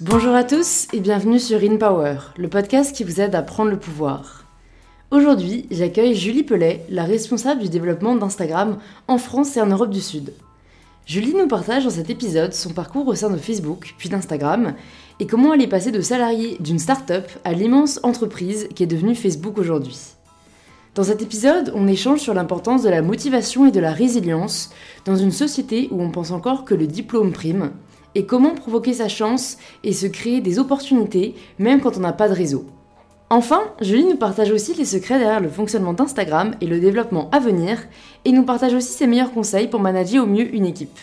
Bonjour à tous et bienvenue sur In Power, le podcast qui vous aide à prendre le pouvoir. Aujourd'hui, j'accueille Julie Pellet, la responsable du développement d'Instagram en France et en Europe du Sud. Julie nous partage dans cet épisode son parcours au sein de Facebook, puis d'Instagram, et comment elle est passée de salariée d'une start-up à l'immense entreprise qui est devenue Facebook aujourd'hui. Dans cet épisode, on échange sur l'importance de la motivation et de la résilience dans une société où on pense encore que le diplôme prime, et comment provoquer sa chance et se créer des opportunités même quand on n'a pas de réseau. Enfin, Julie nous partage aussi les secrets derrière le fonctionnement d'Instagram et le développement à venir, et nous partage aussi ses meilleurs conseils pour manager au mieux une équipe.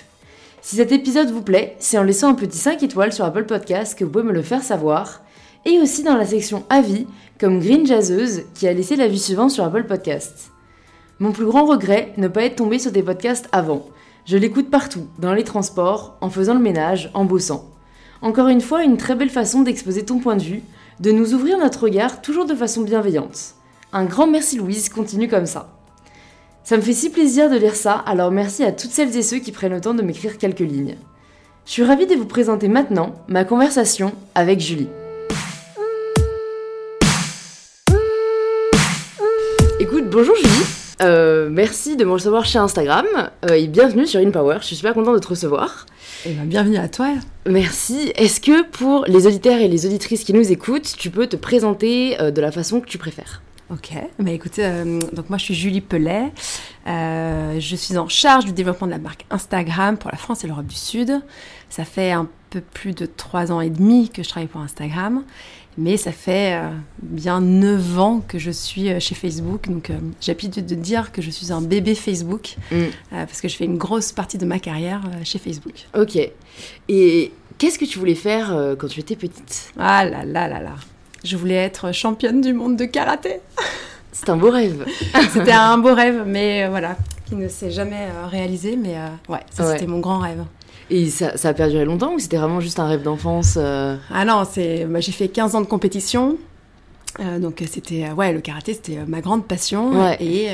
Si cet épisode vous plaît, c'est en laissant un petit 5 étoiles sur Apple Podcast que vous pouvez me le faire savoir, et aussi dans la section avis, comme Green Jazzeuse qui a laissé l'avis suivant sur Apple Podcast. Mon plus grand regret, ne pas être tombé sur des podcasts avant. Je l'écoute partout, dans les transports, en faisant le ménage, en bossant. Encore une fois, une très belle façon d'exposer ton point de vue, de nous ouvrir notre regard toujours de façon bienveillante. Un grand merci Louise, continue comme ça. Ça me fait si plaisir de lire ça, alors merci à toutes celles et ceux qui prennent le temps de m'écrire quelques lignes. Je suis ravie de vous présenter maintenant ma conversation avec Julie. Écoute, bonjour Julie. Euh, merci de me recevoir chez Instagram euh, et bienvenue sur InPower. Je suis super contente de te recevoir. Et eh ben, bienvenue à toi. Merci. Est-ce que pour les auditeurs et les auditrices qui nous écoutent, tu peux te présenter euh, de la façon que tu préfères? Ok, bah écoutez, donc moi je suis Julie Pellet, je suis en charge du développement de la marque Instagram pour la France et l'Europe du Sud. Ça fait un peu plus de trois ans et demi que je travaille pour Instagram mais ça fait euh, bien 9 ans que je suis euh, chez Facebook, donc euh, j'ai l'habitude de dire que je suis un bébé Facebook, mm. parce que je fais une grosse partie de ma carrière chez Facebook. Ok. Et qu'est-ce que tu voulais faire quand tu étais petite? Ah là là là là. Je voulais être championne du monde de karaté. C'est un beau rêve. c'était un beau rêve, mais voilà, qui ne s'est jamais réalisé, mais ouais, ça c'était mon grand rêve. Et ça, ça, a perduré longtemps ou c'était vraiment juste un rêve d'enfance euh Ah non, c'est, bah, j'ai fait 15 ans de compétition. Euh, donc c'était, euh, ouais, le karaté, c'était ma grande passion. Et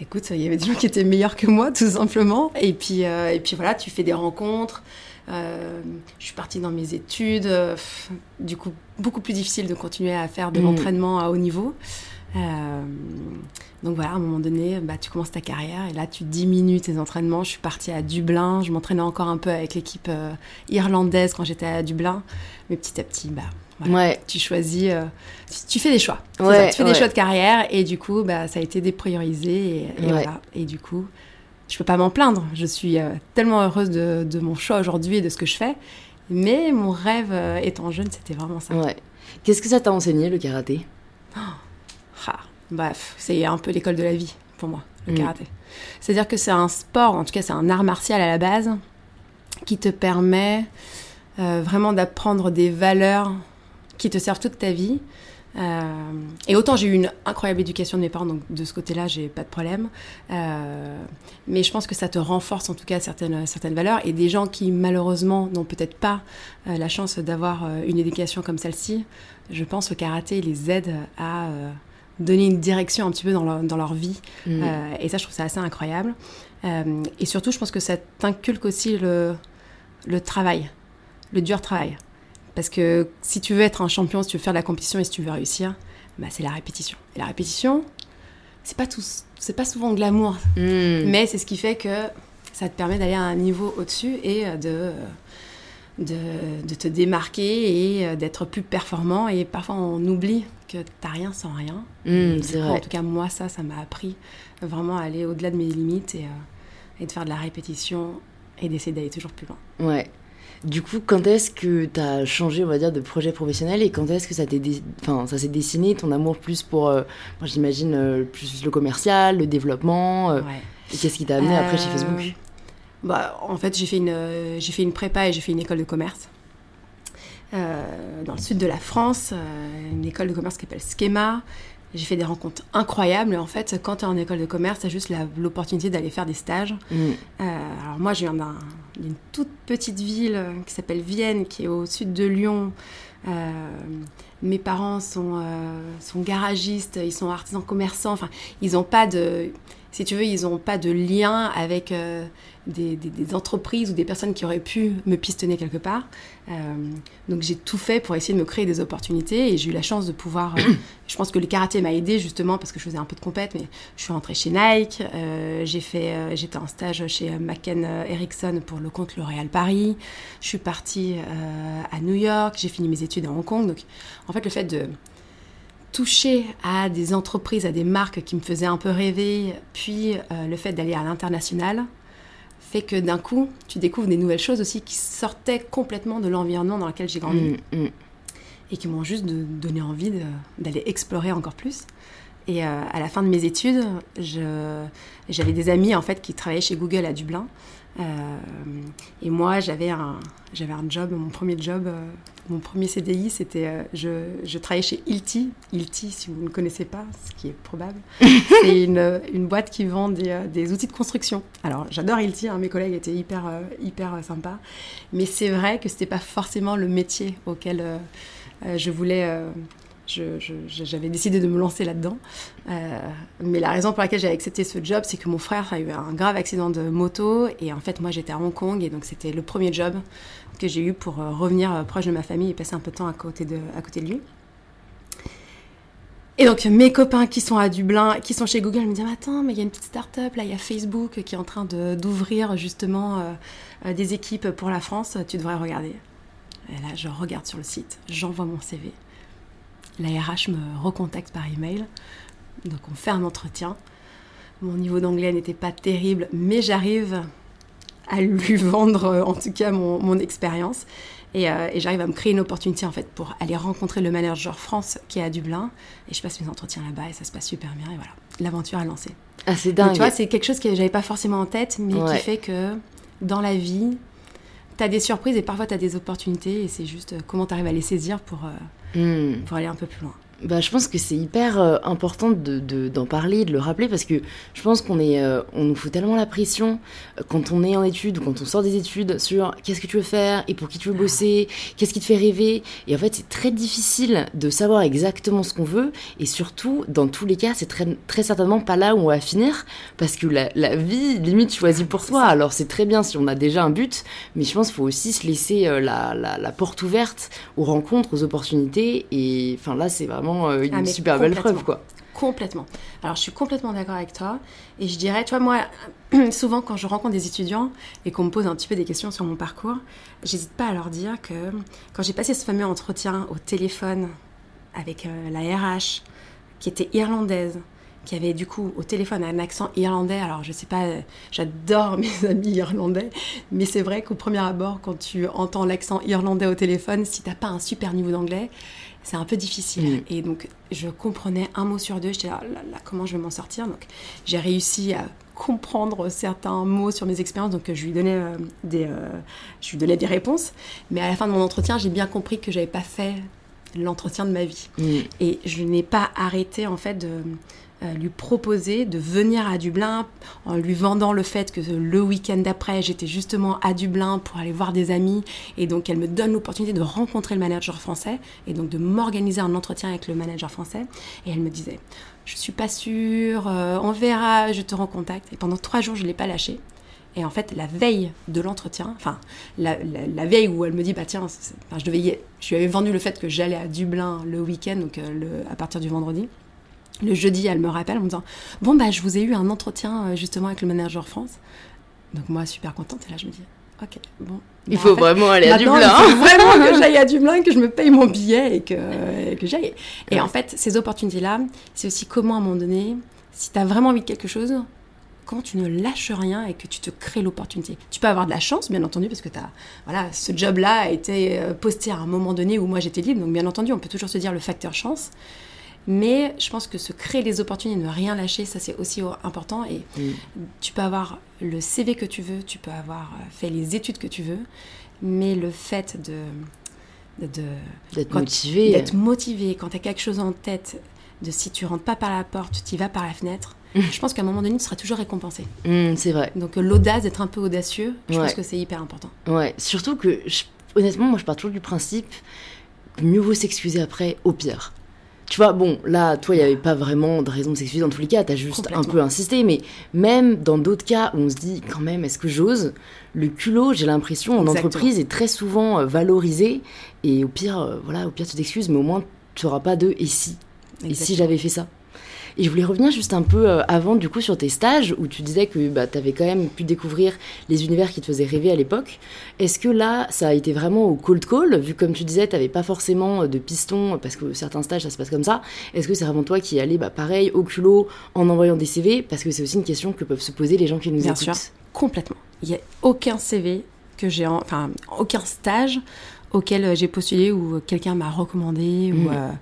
écoute, il y avait des gens qui étaient meilleurs que moi, tout simplement. Et puis, et puis voilà, tu fais des rencontres. je suis partie dans mes études. du coup, beaucoup plus difficile de continuer à faire de mm. l'entraînement à haut niveau. Euh, donc voilà, à un moment donné, bah, tu commences ta carrière et là tu diminues tes entraînements. Je suis partie à Dublin, je m'entraînais encore un peu avec l'équipe euh, irlandaise quand j'étais à Dublin, mais petit à petit, bah, ouais. tu choisis, euh, tu, fais des choix. Ouais, tu fais des choix de carrière et du coup, bah, ça a été dépriorisé et, voilà. Et du coup, je peux pas m'en plaindre. Je suis tellement heureuse de, de, mon choix aujourd'hui et de ce que je fais. Mais mon rêve étant jeune, c'était vraiment ça. Qu'est-ce que ça t'a enseigné le karaté? Oh Bref, c'est un peu l'école de la vie pour moi, le mm. karaté. C'est-à-dire que c'est un sport, en tout cas c'est un art martial à la base, qui te permet euh, vraiment d'apprendre des valeurs qui te servent toute ta vie. Euh, et autant j'ai eu une incroyable éducation de mes parents, donc de ce côté-là, j'ai pas de problème. Euh, mais je pense que ça te renforce en tout cas certaines, certaines valeurs. Et des gens qui malheureusement n'ont peut-être pas la chance d'avoir une éducation comme celle-ci, je pense que le karaté les aide à donner une direction un petit peu dans leur, dans leur vie. Mm. Euh, et ça, je trouve ça assez incroyable. Euh, et surtout, je pense que ça t'inculque aussi le, le travail, le dur travail. Parce que si tu veux être un champion, si tu veux faire de la compétition et si tu veux réussir, bah, c'est la répétition. Et la répétition, c'est pas tout, c'est pas souvent glamour, mm. mais c'est ce qui fait que ça te permet d'aller à un niveau au-dessus et de de, te démarquer et euh, d'être plus performant. Et parfois, on oublie que t'as rien sans rien. Mmh, c'est vrai. En tout cas, moi, ça, ça m'a appris vraiment à aller au-delà de mes limites et, euh, et, de faire de la répétition et d'essayer d'aller toujours plus loin. Ouais. Du coup, quand est-ce que tu as changé, on va dire, de projet professionnel et quand est-ce que ça enfin, ça s'est dessiné, ton amour plus pour, euh, moi j'imagine, plus le commercial, le développement ouais. Et qu'est-ce qui t'a amené après chez Facebook? Bah, en fait, j'ai fait, une, euh, j'ai fait une prépa et j'ai fait une école de commerce. Euh, dans le sud de la France, euh, une école de commerce qui s'appelle Schema. J'ai fait des rencontres incroyables. En fait, quand tu es en école de commerce, tu as juste l'opportunité d'aller faire des stages. Mm. alors moi, je viens d'une toute petite ville qui s'appelle Vienne, qui est au sud de Lyon. mes parents sont, sont garagistes, ils sont artisans commerçants. Enfin, ils n'ont pas de si tu veux, ils n'ont pas de lien avec euh, des, des, entreprises ou des personnes qui auraient pu me pistonner quelque part. Euh, donc j'ai tout fait pour essayer de me créer des opportunités et j'ai eu la chance de pouvoir. Euh, je pense que le karaté m'a aidé justement parce que je faisais un peu de compète, mais je suis rentrée chez Nike. j'ai fait, j'étais en stage chez McKen Erickson pour le compte L'Oréal Paris. Je suis partie à New York. J'ai fini mes études à Hong Kong. Donc en fait, le fait de toucher à des entreprises, à des marques qui me faisaient un peu rêver, puis euh, le fait d'aller à l'international, fait que d'un coup, tu découvres des nouvelles choses aussi qui sortaient complètement de l'environnement dans lequel j'ai grandi. Mm, mm. Et qui m'ont juste donné envie d'aller explorer encore plus. Et euh, à la fin de mes études, j'avais des amis en fait qui travaillaient chez Google à Dublin. Euh, et moi, j'avais un, j'avais un job, mon premier job, euh, mon premier CDI, c'était, je, je, travaillais chez Ilti. Ilti, si vous ne connaissez pas, ce qui est probable, c'est une, une, boîte qui vend des, des, outils de construction. Alors, j'adore Ilti, hein, mes collègues étaient hyper, hyper sympas, mais c'est vrai que c'était pas forcément le métier auquel je voulais j'avais décidé de me lancer là-dedans. Euh, mais la raison pour laquelle j'ai accepté ce job, c'est que mon frère a eu un grave accident de moto et en fait moi j'étais à Hong Kong et donc c'était le premier job que j'ai eu pour euh, revenir euh, proche de ma famille et passer un peu de temps à côté de, à côté de lui. Et donc mes copains qui sont à Dublin, qui sont chez Google, me disent attends mais il y a une petite start-up là, il y a Facebook qui est en train d'ouvrir justement des équipes pour la France, tu devrais regarder. Et là je regarde sur le site, j'envoie mon CV la RH me recontacte par email. Donc on fait un entretien. Mon niveau d'anglais n'était pas terrible, mais j'arrive à lui vendre en tout cas mon, expérience. Euh, et, j'arrive à me créer une opportunité en fait pour aller rencontrer le manager France qui est à Dublin. Et je passe mes entretiens là-bas et ça se passe super bien. Et voilà, l'aventure a lancé. Ah, c'est dingue. tu vois, c'est quelque chose que j'avais pas forcément en tête, mais qui fait que dans la vie, tu as des surprises et parfois tu as des opportunités. Et c'est juste euh, comment tu arrives à les saisir pour, euh, Pour aller un peu plus loin. Bah, je pense que c'est hyper euh, important d'en de, d'en parler, de le rappeler, parce que je pense qu'on est, euh, on nous fout tellement la pression euh, quand on est en études ou quand on sort des études sur qu'est-ce que tu veux faire? et pour qui tu veux bosser, qu'est-ce qui te fait rêver? Et en fait, c'est très difficile de savoir exactement ce qu'on veut. Et surtout, dans tous les cas, c'est très, très certainement pas là où on va finir, parce que la, vie, limite, choisit pour toi. Alors, c'est très bien si on a déjà un but, mais je pense qu'il faut aussi se laisser la, la, la porte ouverte aux rencontres, aux opportunités. Et enfin, là, c'est vraiment euh, une ah, super belle preuve, quoi. Complètement. Alors, je suis complètement d'accord avec toi. Et je dirais, tu vois, moi, souvent, quand je rencontre des étudiants et qu'on me pose un petit peu des questions sur mon parcours, j'hésite pas à leur dire que quand j'ai passé ce fameux entretien au téléphone avec euh, la RH, qui était irlandaise, qui avait du coup au téléphone un accent irlandais. Alors je sais pas, j'adore mes amis irlandais, mais c'est vrai qu'au premier abord, quand tu entends l'accent irlandais au téléphone, si t'as pas un super niveau d'anglais, c'est un peu difficile. Et donc, je comprenais un mot sur deux. J'étais là, là, comment je vais m'en sortir? Donc, j'ai réussi à comprendre certains mots sur mes expériences. Donc, je lui donnais, euh, des, euh, je lui donnais des réponses. Mais à la fin de mon entretien, j'ai bien compris que j'avais pas fait l'entretien de ma vie. Et je n'ai pas arrêté, en fait, de lui proposer de venir à Dublin en lui vendant le fait que le week-end d'après, j'étais justement à Dublin pour aller voir des amis. Et donc, elle me donne l'opportunité de rencontrer le manager français et donc de m'organiser un entretien avec le manager français. Et elle me disait, je suis pas sûre, euh, on verra, je te rends contact. Et pendant trois jours, je l'ai pas lâché. Et en fait, la veille de l'entretien, enfin, la, veille où elle me dit, bah tiens, je, devais je lui avais vendu le fait que j'allais à Dublin le week-end, donc euh, à partir du vendredi. Le jeudi, elle me rappelle en me disant Bon, bah, je vous ai eu un entretien euh, justement avec le manager France. Donc, moi, super contente. Et là, je me dis Ok, bon. Il faut vraiment aller à Dublin. Il faut vraiment que j'aille à Dublin, que je me paye mon billet et que, que j'aille. Et en fait, ces opportunités-là, c'est aussi comment, à un moment donné, si tu as vraiment envie de quelque chose, quand tu ne lâches rien et que tu te crées l'opportunité. Tu peux avoir de la chance, bien entendu, parce que as, voilà, ce job-là a été euh, posté à un moment donné où moi j'étais libre. Donc, bien entendu, on peut toujours se dire le facteur chance. Mais je pense que se créer les opportunités, ne rien lâcher, ça c'est aussi important. Et mm. tu peux avoir le CV que tu veux, tu peux avoir euh, fait les études que tu veux, mais le fait de d'être motivé, d'être motivé, quand tu as quelque chose en tête, de si tu rentres pas par la porte, tu y vas par la fenêtre. Mm. Je pense qu'à un moment donné, tu seras toujours récompensé. Mm, c'est vrai. Donc euh, l'audace d'être un peu audacieux, je pense que c'est hyper important. Ouais, surtout que honnêtement, moi je pars toujours du principe que mieux vaut s'excuser après au pire. Tu vois, bon, là, toi, il n'y avait pas vraiment de raison de s'excuser dans tous les cas, t'as juste un peu insisté, mais même dans d'autres cas où on se dit, quand même, est-ce que j'ose? Le culot, j'ai l'impression, en entreprise, est très souvent euh, valorisé, et au pire, euh, voilà, au pire, tu t'excuses, mais au moins, tu n'auras pas de « et si ?» Et si j'avais fait ça? Et je voulais revenir juste un peu euh, avant, du coup, sur tes stages, où tu disais que bah, tu avais quand même pu découvrir les univers qui te faisaient rêver à l'époque. Est-ce que là, ça a été vraiment au cold call, vu comme tu disais, tu n'avais pas forcément de piston, parce que certains stages, ça se passe comme ça. Est-ce que c'est vraiment toi qui allais, bah, pareil, au culot, en envoyant des CV Parce que c'est aussi une question que peuvent se poser les gens qui nous Bien écoutent. Sûr, complètement. Il n'y a aucun CV que j'ai, enfin, aucun stage auquel euh, j'ai postulé ou quelqu'un m'a recommandé ou. Mmh. Euh, euh,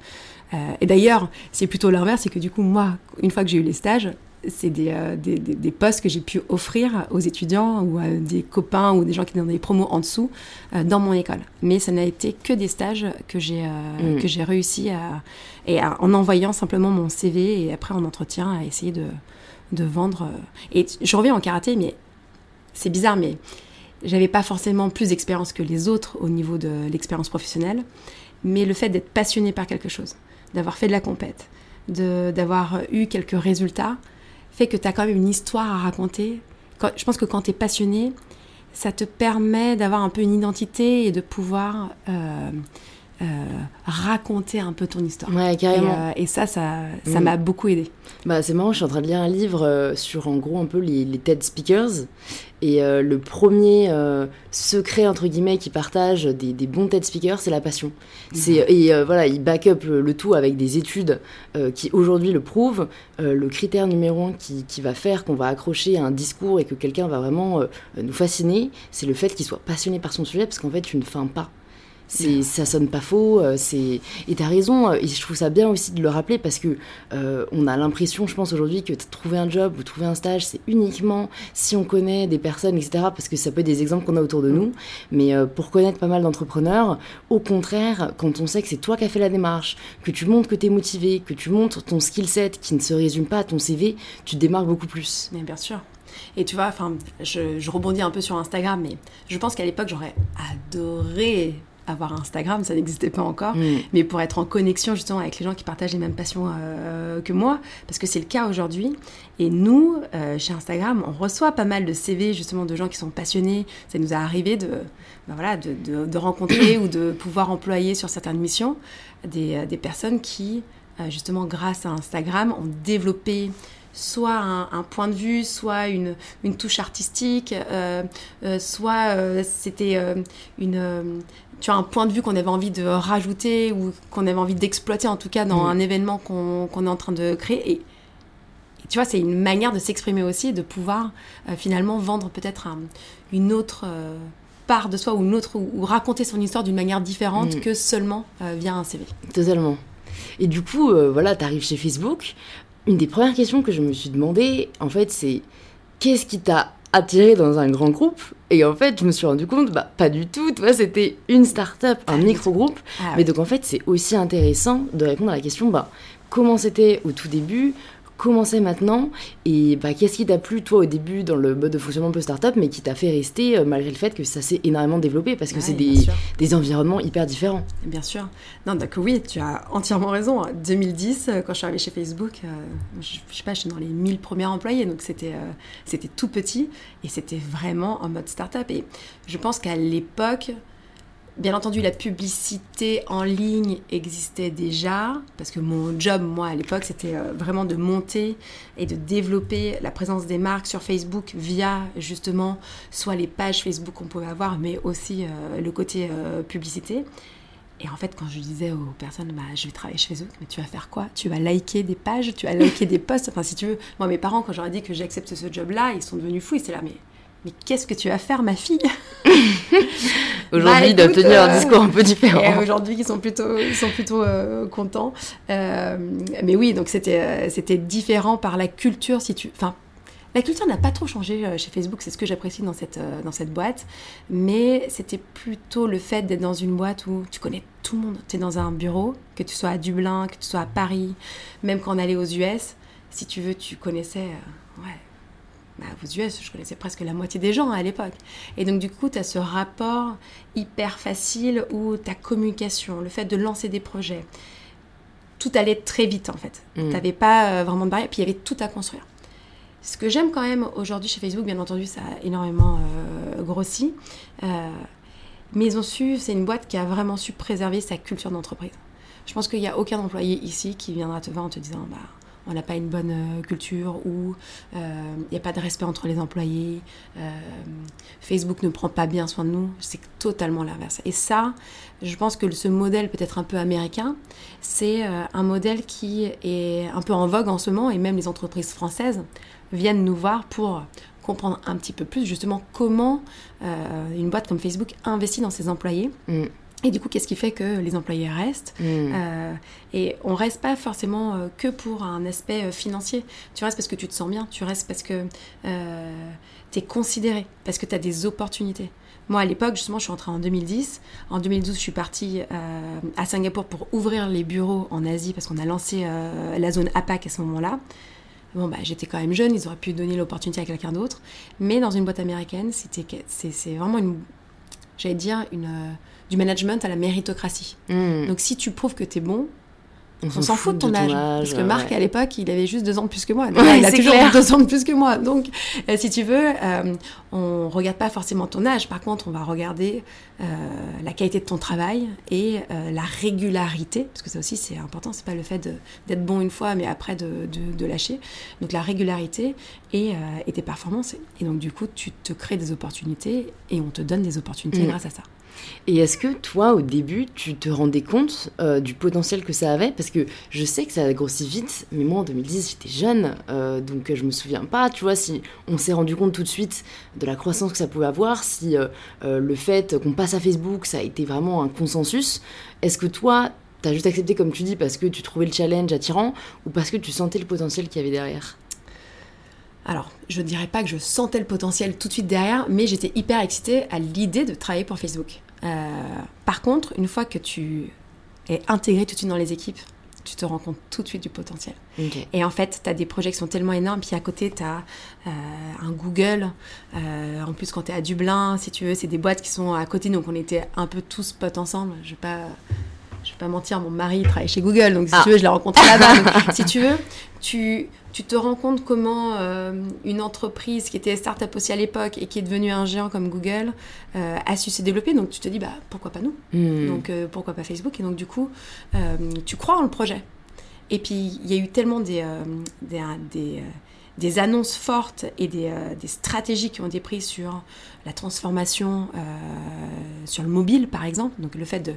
et d'ailleurs, c'est plutôt l'inverse, c'est que du coup, moi, une fois que j'ai eu les stages, c'est des, euh, des, des, postes que j'ai pu offrir aux étudiants ou à des copains ou des gens qui étaient dans des promos en dessous euh, dans mon école. Mais ça n'a été que des stages que j'ai mm. que j'ai réussi à et en envoyant simplement mon CV et après en entretien à essayer de, de vendre. Et je reviens en karaté, mais c'est bizarre, mais j'avais pas forcément plus d'expérience que les autres au niveau de l'expérience professionnelle, mais le fait d'être passionné par quelque chose d'avoir fait de la compète, d'avoir eu quelques résultats, fait que tu as quand même une histoire à raconter. je pense que quand tu es passionné, ça te permet d'avoir un peu une identité et de pouvoir euh, euh, raconter un peu ton histoire. Ouais, carrément. Et, euh, ça, ça mm. m'a beaucoup aidé. Bah, c'est marrant, je suis en train de lire un livre sur en gros un peu les, les TED Speakers. Et le premier secret, entre guillemets, qui partage des, des bons TED Speakers, c'est la passion. C'est, mm. et voilà, il back up le, tout avec des études qui aujourd'hui le prouvent. le critère numéro un qui, qui va faire qu'on va accrocher à un discours et que quelqu'un va vraiment nous fasciner, c'est le fait qu'il soit passionné par son sujet, parce qu'en fait, tu ne feins pas c'est ça sonne pas faux euh, c'est et t'as raison euh, et je trouve ça bien aussi de le rappeler parce que euh, on a l'impression je pense aujourd'hui que trouver un job ou trouver un stage c'est uniquement si on connaît des personnes etc parce que ça peut être des exemples qu'on a autour de nous. Mais pour connaître pas mal d'entrepreneurs au contraire quand on sait que c'est toi qui as fait la démarche que tu montres que tu es motivé que tu montres ton skill set qui ne se résume pas à ton CV tu te démarques beaucoup plus. Mais bien sûr. Et tu vois, enfin, je, je, rebondis un peu sur Instagram, mais je pense qu'à l'époque, j'aurais adoré avoir Instagram, ça n'existait pas encore, mm. mais pour être en connexion justement avec les gens qui partagent les mêmes passions euh, que moi, parce que c'est le cas aujourd'hui. Et nous, euh, chez Instagram, on reçoit pas mal de CV justement de gens qui sont passionnés. Ça nous a arrivé de, ben voilà, de, de, rencontrer ou de pouvoir employer sur certaines missions des, euh, des personnes qui, justement grâce à Instagram, ont développé soit un, point de vue, soit une, une touche artistique, soit c'était une, tu as un point de vue qu'on avait envie de rajouter ou qu'on avait envie d'exploiter en tout cas dans un événement qu'on est en train de créer. Et, tu vois, c'est une manière de s'exprimer aussi, de pouvoir euh, finalement vendre peut-être une autre euh, part de soi ou une autre ou, raconter son histoire d'une manière différente mm. que seulement euh, via un CV. Totalement. Et du coup, voilà, tu arrives chez Facebook. Une des premières questions que je me suis demandé, en fait, c'est qu'est-ce qui t'a attiré dans un grand groupe. Et en fait je me suis rendu compte bah pas du tout. Toi c'était une start-up un micro groupe ah mais donc en fait c'est aussi intéressant de répondre à la question bah comment c'était au tout début comment c'est maintenant et bah, qu'est-ce qui t'a plu toi au début dans le mode de fonctionnement un peu startup mais qui t'a fait rester euh, malgré le fait que ça s'est énormément développé? Parce que c'est des, des, environnements hyper différents. Bien sûr. Non, donc oui, tu as entièrement raison. 2010, euh, quand je suis arrivée chez Facebook, euh, je, je, sais pas, je suis dans les 1000 premiers employés, donc c'était c'était tout petit et c'était vraiment en mode startup. Et je pense qu'à l'époque, Bien entendu, la publicité en ligne existait déjà, parce que mon job, moi, à l'époque, c'était euh, vraiment de monter et de développer la présence des marques sur Facebook via justement soit les pages Facebook qu'on pouvait avoir, mais aussi euh, le côté euh, publicité. Et en fait, quand je disais aux personnes, bah, je vais travailler chez Facebook, mais tu vas faire quoi? Tu vas liker des pages, tu vas liker des posts. Enfin, si tu veux, moi, mes parents, quand j'aurais dit que j'accepte ce job-là, ils sont devenus fous. Ils étaient là, mais mais qu'est-ce que tu vas faire, ma fille? Aujourd'hui, bah, d'obtenir un discours un peu différent. Aujourd'hui, ils sont plutôt, ils sont plutôt euh, contents. Euh, mais oui, donc c'était, euh, c'était différent par la culture. Si tu, enfin, la culture n'a pas trop changé chez Facebook, c'est ce que j'apprécie dans cette, dans cette boîte. Mais c'était plutôt le fait d'être dans une boîte où tu connais tout le monde. Tu es dans un bureau, que tu sois à Dublin, que tu sois à Paris, même quand on allait aux US, si tu veux, tu connaissais bah, aux US, je connaissais presque la moitié des gens à l'époque. Et donc, du coup, tu as ce rapport hyper facile où ta communication, le fait de lancer des projets, tout allait très vite en fait. Mm. Tu n'avais pas euh, vraiment de barrière, puis il y avait tout à construire. Ce que j'aime quand même aujourd'hui chez Facebook, bien entendu, ça a énormément euh, grossi. Euh, mais ils ont su, c'est une boîte qui a vraiment su préserver sa culture d'entreprise. Je pense qu'il n'y a aucun employé ici qui viendra te voir en te disant bah, on n'a pas une bonne euh, culture ou euh, il n'y a pas de respect entre les employés, euh, Facebook ne prend pas bien soin de nous. C'est totalement l'inverse. Et ça, je pense que ce modèle peut-être un peu américain, c'est euh, un modèle qui est un peu en vogue en ce moment et même les entreprises françaises viennent nous voir pour comprendre un petit peu plus justement comment euh, une boîte comme Facebook investit dans ses employés. Mm. Et du coup, qu'est-ce qui fait que les employés restent Mm. Euh, Et on reste pas forcément euh, que pour un aspect euh, financier. Tu restes parce que tu te sens bien, tu restes parce que tu es considéré, parce que tu as des opportunités. Moi, à l'époque, justement, je suis rentrée en 2010. En 2012, je suis partie à Singapour pour ouvrir les bureaux en Asie parce qu'on a lancé la zone APAC à ce moment-là. Bon, bah, j'étais quand même jeune, ils auraient pu donner l'opportunité à quelqu'un d'autre. Mais dans une boîte américaine, c'est, c'est vraiment une, j'allais dire, une, du management à la méritocratie. Mm. Donc si tu prouves que tu es bon, on s'en fout de ton, âge. Parce que Marc, ouais. à l'époque, il avait juste deux ans de plus que moi. Ouais, il a toujours clair. deux ans de plus que moi. Donc, euh, si tu veux, euh, on regarde pas forcément ton âge. Par contre, on va regarder euh, la qualité de ton travail et euh, la régularité. Parce que ça aussi, c'est important. C'est pas le fait d'être bon une fois, mais après de, de- de lâcher. Donc, la régularité et, et tes performances. Et donc, du coup, tu te crées des opportunités et on te donne des opportunités Mm. grâce à ça. Et est-ce que toi, au début, tu te rendais compte euh, du potentiel que ça avait? Parce que je sais que ça a grossi vite, mais moi en 2010, j'étais jeune, euh, donc je me souviens pas, tu vois, si on s'est rendu compte tout de suite de la croissance que ça pouvait avoir, si euh, euh, le fait qu'on passe à Facebook, ça a été vraiment un consensus. Est-ce que toi, t'as juste accepté, comme tu dis, parce que tu trouvais le challenge attirant, ou parce que tu sentais le potentiel qu'il y avait derrière? Alors, je ne dirais pas que je sentais le potentiel tout de suite derrière, mais j'étais hyper excitée à l'idée de travailler pour Facebook. Euh, par contre, une fois que tu es intégré tout de suite dans les équipes, tu te rends compte tout de suite du potentiel. Et en fait, tu as des projets qui sont tellement énormes, puis à côté, tu as un Google. Euh, en plus, quand tu es à Dublin, si tu veux, c'est des boîtes qui sont à côté, donc on était un peu tous potes ensemble. Je vais pas... Je vais pas mentir, mon mari travaille chez Google, donc si Ah. tu veux, je l'ai rencontré là-bas. Si tu veux, tu, tu te rends compte comment euh, une entreprise qui était start-up aussi à l'époque et qui est devenue un géant comme Google euh, a su se développer. Donc tu te dis, bah, pourquoi pas nous Hmm. donc euh, pourquoi pas Facebook? Et donc du coup, tu crois en le projet. Et puis il y a eu tellement des, des, des, des annonces fortes et des, des stratégies qui ont été prises sur la transformation sur le mobile par exemple. Donc le fait de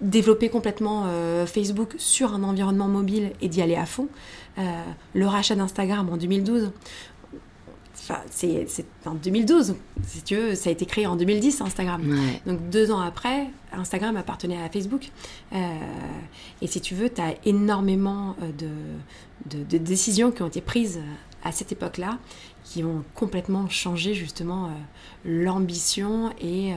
développer complètement euh, Facebook sur un environnement mobile et d'y aller à fond. Euh, le rachat d'Instagram en 2012. Enfin, c'est en 2012, si tu veux, ça a été créé en 2010 Instagram. Ouais. Donc deux ans après, Instagram appartenait à Facebook. Euh, et si tu veux, tu as énormément de, de, de décisions qui ont été prises à cette époque-là, qui ont complètement changé justement euh, l'ambition et, euh,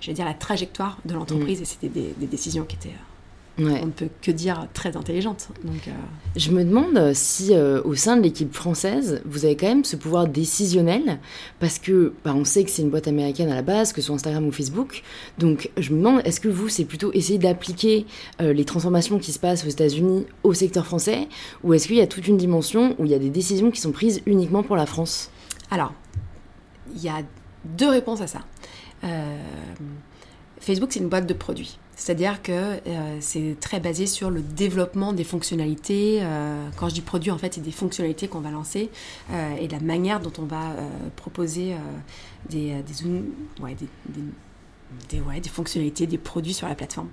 je vais dire, la trajectoire de l'entreprise. Et c'était des, des décisions qui étaient, euh, Ouais. on ne peut que dire, très intelligentes. Donc, euh, Je me demande si euh, au sein de l'équipe française, vous avez quand même ce pouvoir décisionnel, parce que bah, on sait que c'est une boîte américaine à la base, que ce soit Instagram ou Facebook. Donc je me demande, est-ce que vous, c'est plutôt essayer d'appliquer euh, les transformations qui se passent aux États-Unis au secteur français, ou est-ce qu'il y a toute une dimension où il y a des décisions qui sont prises uniquement pour la France? Alors, il y a deux réponses à ça. Facebook, c'est une boîte de produits. C'est-à-dire que euh, c'est très basé sur le développement des fonctionnalités. Euh, quand je dis produit, en fait, c'est des fonctionnalités qu'on va lancer euh, et la manière dont on va euh, proposer des, des, ou- ouais, des, ouais, des fonctionnalités, des produits sur la plateforme.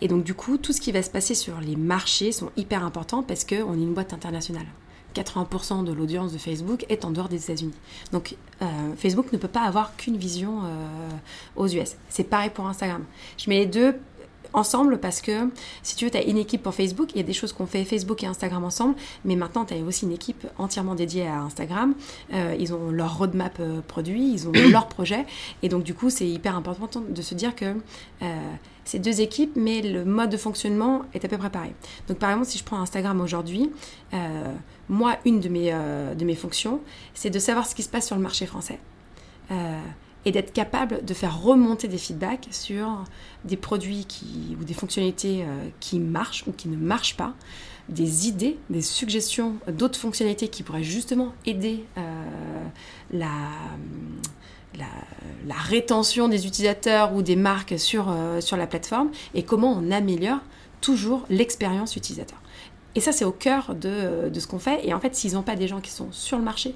Et donc, du coup, tout ce qui va se passer sur les marchés sont hyper importants parce qu'on est une boîte internationale. 80% de l'audience de Facebook est en dehors des États-Unis. Donc euh, Facebook ne peut pas avoir qu'une vision euh, aux US. C'est pareil pour Instagram. Je mets les deux ensemble parce que si tu veux, tu as une équipe pour Facebook, il y a des choses qu'on fait Facebook et Instagram ensemble, mais maintenant tu as aussi une équipe entièrement dédiée à Instagram. Euh, ils ont leur roadmap produit, ils ont leur projet, et donc du coup c'est hyper important de se dire que c'est deux équipes, mais le mode de fonctionnement est à peu près pareil. Donc par exemple, si je prends Instagram aujourd'hui, moi, une de mes, euh, de mes fonctions, c'est de savoir ce qui se passe sur le marché français. Euh, et d'être capable de faire remonter des feedbacks sur des produits ou des fonctionnalités euh, qui marchent ou qui ne marchent pas, des idées, des suggestions d'autres fonctionnalités qui pourraient justement aider la, la, rétention des utilisateurs ou des marques sur la plateforme et comment on améliore toujours l'expérience utilisateur. Et ça, c'est au cœur de, de ce qu'on fait. Et en fait, s'ils n'ont pas des gens qui sont sur le marché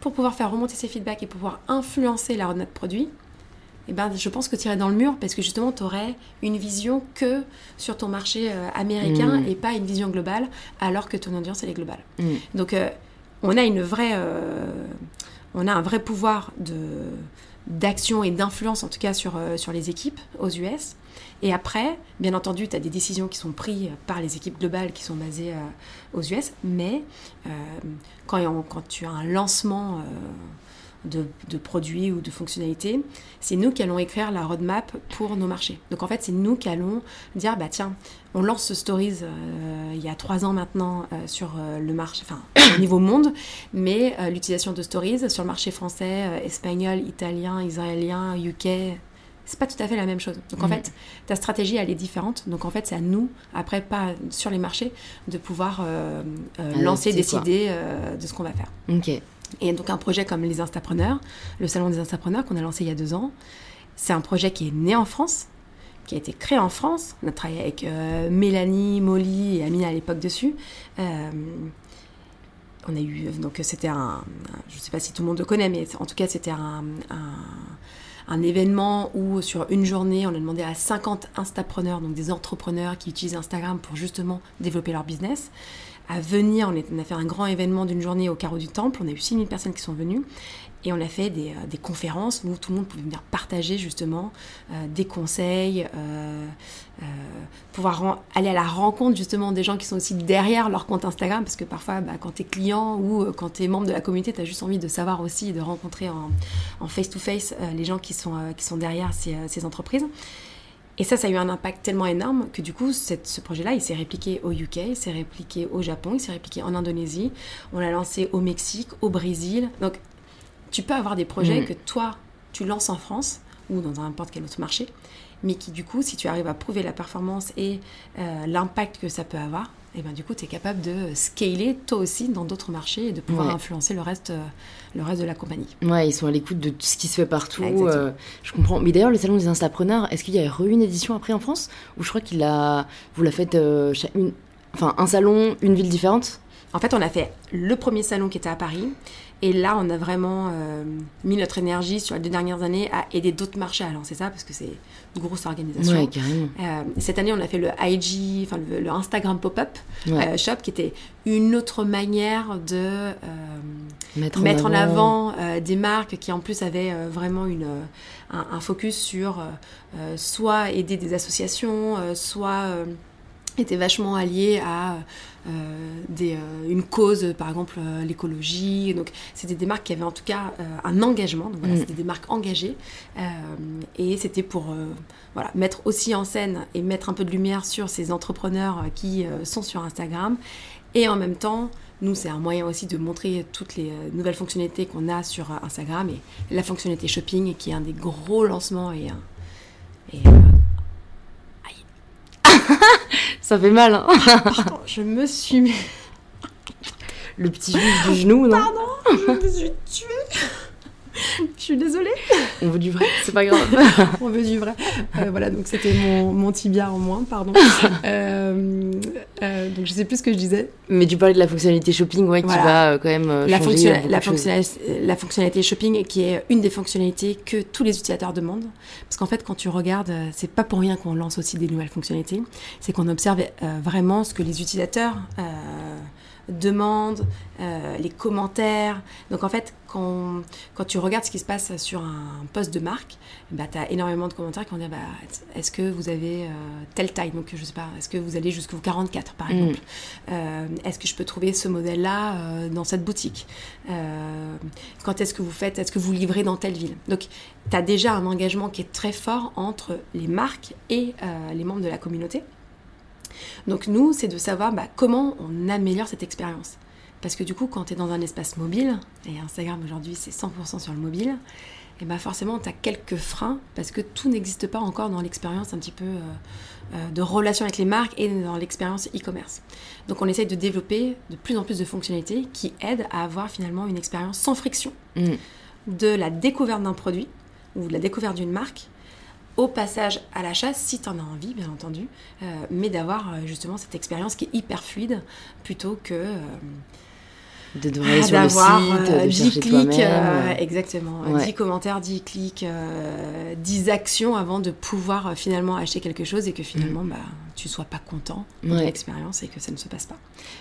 pour pouvoir faire remonter ces feedbacks et pouvoir influencer la roadmap produit, eh ben, je pense que tu irais dans le mur parce que justement, tu aurais une vision que sur ton marché euh, américain mm. et pas une vision globale, alors que ton audience, elle est globale. Mm. Donc, euh, on a une vraie... Euh, on a un vrai pouvoir de d'action et d'influence, en tout cas sur, sur les équipes aux US. Et après, bien entendu, tu as des décisions qui sont prises par les équipes globales qui sont basées aux US, mais quand, quand, tu as un lancement de, produits ou de fonctionnalités, c'est nous qui allons écrire la roadmap pour nos marchés. Donc en fait, c'est nous qui allons dire, bah tiens, on lance ce Stories euh, il y a trois ans maintenant euh, sur euh, le marché, enfin au niveau monde, mais l'utilisation de Stories sur le marché français, espagnol, italien, israélien, UK, c'est pas tout à fait la même chose. Donc en mm. fait, ta stratégie elle est différente. Donc en fait, c'est à nous après pas sur les marchés de pouvoir lancer, décider de ce qu'on va faire. Ok. Et donc un projet comme les Instapreneurs, le Salon des Instapreneurs qu'on a lancé il y a deux ans, c'est un projet qui est né en France, qui a été créé en France. On a travaillé avec euh, Mélanie, Molly et Amina à l'époque dessus. Euh, on a eu, donc c'était un, je ne sais pas si tout le monde le connaît, mais en tout cas c'était un, un, événement où sur une journée on a demandé à 50 Instapreneurs, donc des entrepreneurs qui utilisent Instagram pour justement développer leur business, à venir. On, a fait un grand événement d'une journée au carreau du Temple. On a eu 6000 personnes qui sont venues. Et on a fait des, euh, conférences où tout le monde pouvait venir partager justement euh, des conseils, euh, pouvoir aller à la rencontre justement des gens qui sont aussi derrière leur compte Instagram, parce que parfois bah, quand tu es client ou quand tu es membre de la communauté, tu as juste envie de savoir aussi, de rencontrer en face-to-face les gens qui sont, qui sont derrière ces, ces entreprises. Et ça, ça a eu un impact tellement énorme que du coup, ce projet-là, il s'est répliqué au UK, il s'est répliqué au Japon, il s'est répliqué en Indonésie, on l'a lancé au Mexique, au Brésil. Donc, tu peux avoir des projets mm. que toi, tu lances en France ou dans n'importe quel autre marché, mais qui du coup, si tu arrives à prouver la performance et euh, l'impact que ça peut avoir, et ben du coup, tu es capable de scaler toi aussi dans d'autres marchés et de pouvoir influencer le reste, euh, le reste de la compagnie. Ouais, ils sont à l'écoute de tout ce qui se fait partout. Euh, je comprends. Mais d'ailleurs, le salon des instapreneurs, est-ce qu'il y a eu une édition après en France? Ou je crois qu'il a, vous l'a fait, une... enfin un salon, une ville différente? En fait, on a fait le premier salon qui était à Paris. Et là, on a vraiment euh, mis notre énergie sur les deux dernières années à aider d'autres marchés à lancer ça parce que c'est une grosse organisation. Ouais, carrément. Euh, cette année, on a fait le IG, enfin le, Instagram Pop-up euh, Shop qui était une autre manière de mettre, en avant, des marques qui en plus avaient vraiment une, un, focus sur soit aider des associations, soit était vachement allié à des, euh, une cause, par exemple euh, l'écologie. Donc c'était des marques qui avaient en tout cas un engagement. Donc voilà, mm. c'était des marques engagées. et c'était pour voilà, mettre aussi en scène et mettre un peu de lumière sur ces entrepreneurs qui sont sur Instagram. Et en même temps, nous, c'est un moyen aussi de montrer toutes les nouvelles fonctionnalités qu'on a sur Instagram et la fonctionnalité shopping qui est un des gros lancements et, et Ça fait mal. Hein. je me suis mis. Le petit juge du genou, non? Pardon, je me suis tuée. Je suis désolée. On veut du vrai, c'est pas grave. On veut du vrai. Euh, voilà, donc c'était mon, mon, tibia en moins, pardon. Euh, euh, donc je sais plus ce que je disais. Mais tu parlais de la fonctionnalité shopping, ouais, qui va quand même la, la, la, fonctionnalité shopping qui est une des fonctionnalités que tous les utilisateurs demandent. Parce qu'en fait, quand tu regardes, c'est pas pour rien qu'on lance aussi des nouvelles fonctionnalités. C'est qu'on observe vraiment ce que les utilisateurs demandes, euh, les commentaires. Donc en fait, quand, quand, tu regardes ce qui se passe sur un poste de marque, bah, tu as énormément de commentaires qui vont dire bah, est-ce que vous avez euh, telle taille? Donc je sais pas, est-ce que vous allez jusqu'au 44 par mm. exemple? Euh, Est-ce que je peux trouver ce modèle-là dans cette boutique? Quand est-ce que vous faites Est-ce que vous livrez dans telle ville? Donc tu as déjà un engagement qui est très fort entre les marques et les membres de la communauté. Donc nous, c'est de savoir bah, comment on améliore cette expérience. Parce que du coup, quand tu es dans un espace mobile, et Instagram aujourd'hui c'est 100% sur le mobile, et ben forcément, tu as quelques freins parce que tout n'existe pas encore dans l'expérience un petit peu de relation avec les marques et dans l'expérience e-commerce. Donc on essaye de développer de plus en plus de fonctionnalités qui aident à avoir finalement une expérience sans friction mm. de la découverte d'un produit ou de la découverte d'une marque au passage à l'achat, si tu en as envie, bien entendu, euh, mais d'avoir euh, justement cette expérience qui est hyper fluide plutôt que euh, de devoir aller sur le site, de 10 clics, exactement, 10 commentaires, 10 clics, 10 actions avant de pouvoir finalement acheter quelque chose et que finalement, mm. bah, tu sois pas content de l'expérience et que ça ne se passe pas.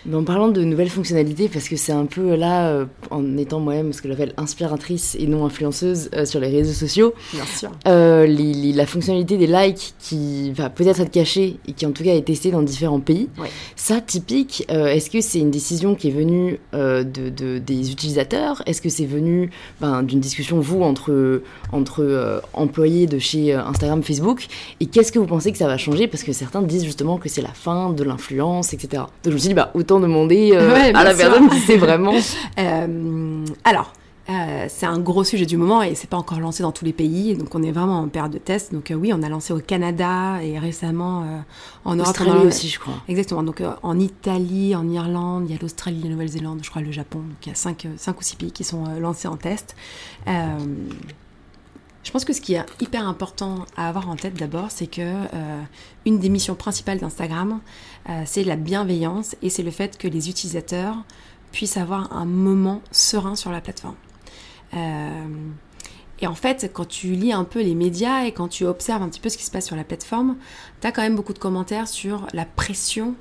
Mais en parlant de nouvelles fonctionnalités, parce que c'est un peu là, euh, en étant moi-même ce que j'appelle inspiratrice et non influenceuse euh, sur les réseaux sociaux, Bien sûr. Euh, la fonctionnalité des likes qui va peut-être être cachée et qui en tout cas est testée dans différents pays, ça typique, est-ce que c'est une décision qui est venue de, des utilisateurs? Est-ce que c'est venu ben, d'une discussion, vous, entre, entre employés de chez Instagram, Facebook? Et qu'est-ce que vous pensez que ça va changer? Parce que certains disent justement que c'est la fin de l'influence, etc. Donc je me suis dit, bah, autant demander euh, à la personne qui sait vraiment. Euh, alors, euh, c'est un gros sujet du moment et c'est pas encore lancé dans tous les pays, donc on est vraiment en période de test. Donc oui, on a lancé au Canada et récemment en Europe. Australie aussi, je crois. Exactement. Donc en Italie, en Irlande, il y a l'Australie, la Nouvelle-Zélande, je crois le Japon. Donc il y a 5 cinq, ou 6 pays qui sont lancés en test. Je pense que ce qui est hyper important à avoir en tête d'abord, c'est que euh, une des missions principales d'Instagram, euh, c'est la bienveillance et c'est le fait que les utilisateurs puissent avoir un moment serein sur la plateforme. Euh, et en fait, quand tu lis un peu les médias et quand tu observes un petit peu ce qui se passe sur la plateforme, tu as quand même beaucoup de commentaires sur la pression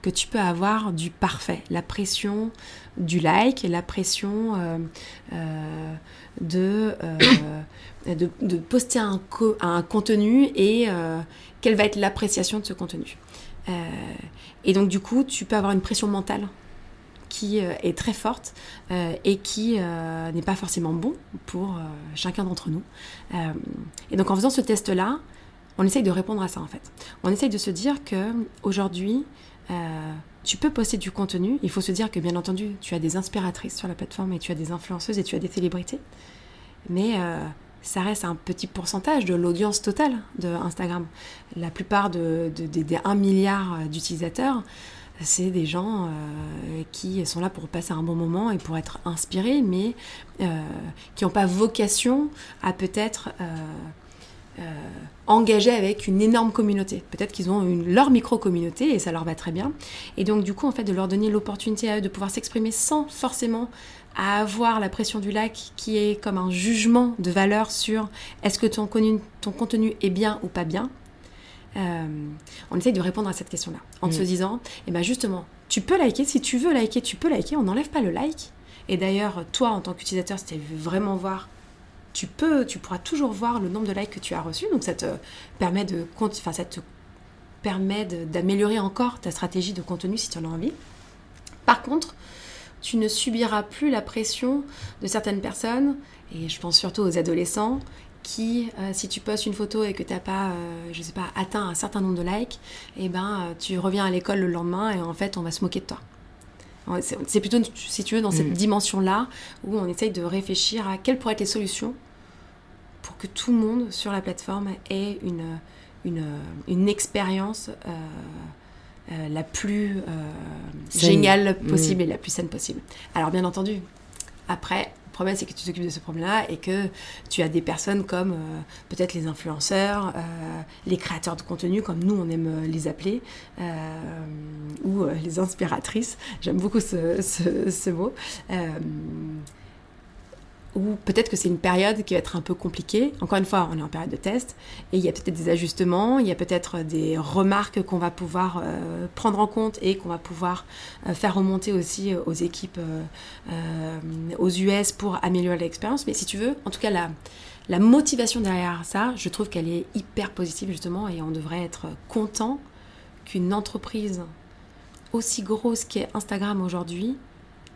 que tu peux avoir du parfait, la pression du like, la pression de de, poster un, contenu et euh, quelle va être l'appréciation de ce contenu. Euh, et donc du coup, tu peux avoir une pression mentale qui euh, est très forte et qui n'est pas forcément bon pour chacun d'entre nous. et donc en faisant ce test-là, on essaye de répondre à ça en fait. On essaye de se dire que aujourd'hui, tu peux poster du contenu. Il faut se dire que bien entendu, tu as des inspiratrices sur la plateforme et tu as des influenceuses et tu as des célébrités. Mais ça reste un petit pourcentage de l'audience totale de Instagram. La plupart de, des 1 milliard d'utilisateurs, c'est des gens euh, qui sont là pour passer un bon moment et pour être inspirés, mais euh, qui n'ont pas vocation à peut-être euh, engager avec une énorme communauté. Peut-être qu'ils ont une, leur micro-communauté et ça leur va très bien. Et donc du coup, en fait, de leur donner l'opportunité à eux de pouvoir s'exprimer sans forcément à avoir la pression du lac qui est comme un jugement de valeur sur est-ce que ton, contenu est bien ou pas bien, euh, on essaye de répondre à cette question-là en se mm. disant, eh ben justement, tu peux liker, si tu veux liker, tu peux liker, on n'enlève pas le like. Et d'ailleurs, toi, en tant qu'utilisateur, si tu veux vraiment voir, tu peux, tu pourras toujours voir le nombre de likes que tu as reçus. Donc ça te permet de, enfin, ça te permet d'améliorer encore ta stratégie de contenu si tu en as envie. Par contre, tu ne subiras plus la pression de certaines personnes, et je pense surtout aux adolescents, qui, euh, si tu postes une photo et que tu n'as pas, euh, je sais pas, atteint un certain nombre de likes, et eh ben, euh, tu reviens à l'école le lendemain et en fait, on va se moquer de toi. C'est plutôt, si tu veux, dans cette mm. dimension-là où on essaye de réfléchir à quelles pourraient être les solutions pour que tout le monde sur la plateforme ait une, une, une expérience euh, la plus euh, géniale mm. possible et la plus saine possible. Alors bien entendu, après, le problème c'est que tu t'occupes de ce problème-là et que tu as des personnes comme euh, peut-être les influenceurs, les créateurs de contenu, comme nous on aime les appeler, ou les inspiratrices, j'aime beaucoup ce, ce, ce mot ou peut-être que c'est une période qui va être un peu compliquée. Encore une fois, on est en période de test et il y a peut-être des ajustements, il y a peut-être des remarques qu'on va pouvoir euh, prendre en compte et qu'on va pouvoir euh, faire remonter aussi euh, aux équipes aux US pour améliorer l'expérience. Mais si tu veux, en tout cas, la, la motivation derrière ça, je trouve qu'elle est hyper positive justement et on devrait être content qu'une entreprise aussi grosse qu'est Instagram aujourd'hui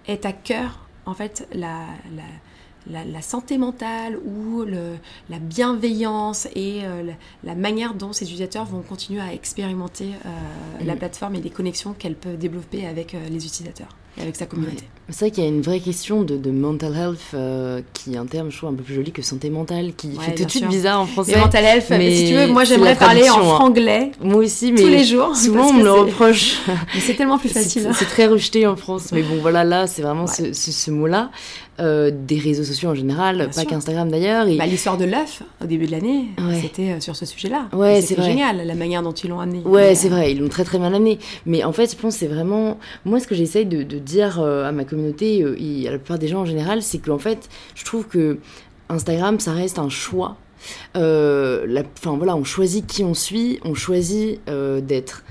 ait à cœur en fait la, la la, santé mentale ou la bienveillance et euh, la, manière dont ces utilisateurs vont continuer à expérimenter euh, la plateforme et les connexions qu'elle peut développer avec euh, les utilisateurs. et avec sa communauté. C'est vrai qu'il y a une vraie question de, de mental health qui est un terme, je trouve, un peu plus joli que santé mentale, qui fait tout de suite bizarre en français. Mais mental health, mais si tu veux, moi j'aimerais parler en hein. franglais. Moi aussi, mais tous les jours. Souvent on me le reproche. mais c'est tellement plus facile. C'est très rejeté en France. Mais bon, voilà, là, c'est vraiment ce, ce mot-là. Euh, des réseaux sociaux en général, pas qu'Instagram d'ailleurs. Bah, L'histoire de l'œuf au début de l'année, c'était euh, sur ce sujet-là. Ouais, c'est génial la manière dont ils l'ont amené. Ouais, c'est vrai, ils l'ont très très mal amené. Mais en fait, je pense c'est vraiment moi ce que j'essaye de, dire euh, à ma communauté et à la plupart des gens en général, c'est qu'en fait, je trouve que Instagram, ça reste un choix. Enfin voilà, on choisit qui on suit, on choisit d'être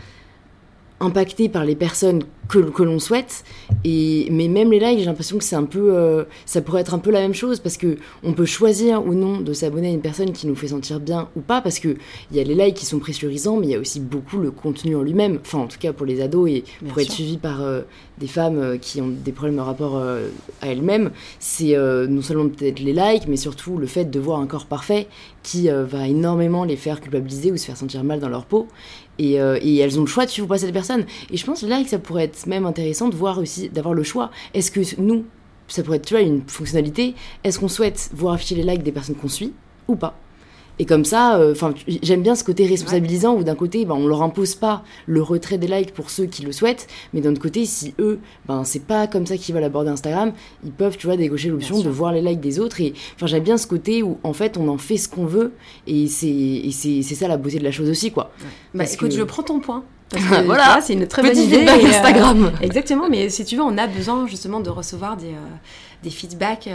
impacté par les personnes que, que l'on souhaite. Et, mais même les likes, j'ai l'impression que c'est un peu, euh, ça pourrait être un peu la même chose parce que on peut choisir ou non de s'abonner à une personne qui nous fait sentir bien ou pas parce que il y a les likes qui sont pressurisants, mais il y a aussi beaucoup le contenu en lui-même. Enfin, en tout cas pour les ados et pour être suivi par euh, des femmes euh, qui ont des problèmes de rapport à elles-mêmes, c'est non seulement peut-être les likes, mais surtout le fait de voir un corps parfait qui va énormément les faire culpabiliser ou se faire sentir mal dans leur peau. Et, et, elles ont le choix de suivre ou pas cette personne. Et je pense là que ça pourrait être même intéressant de voir aussi, d'avoir le choix. Est-ce que nous, ça pourrait être, tu vois, une fonctionnalité, est-ce qu'on souhaite voir afficher les likes des personnes qu'on suit ou pas? Et comme ça, euh, j'aime bien ce côté responsabilisant où d'un côté, ben, on leur impose pas le retrait des likes pour ceux qui le souhaitent, mais d'un autre côté, si eux, ben, c'est pas comme ça qu'ils veulent aborder Instagram, ils peuvent, tu vois, dégocher l'option de voir les likes des autres. Et enfin, j'aime bien ce côté où, en fait, on en fait ce qu'on veut, et c'est ça la beauté de la chose aussi, quoi. Bah, écoute, je prends ton point. voilà, c'est une très bonne idée. Euh, Instagram. exactement, mais si tu veux, on a besoin justement de recevoir des, euh, des feedbacks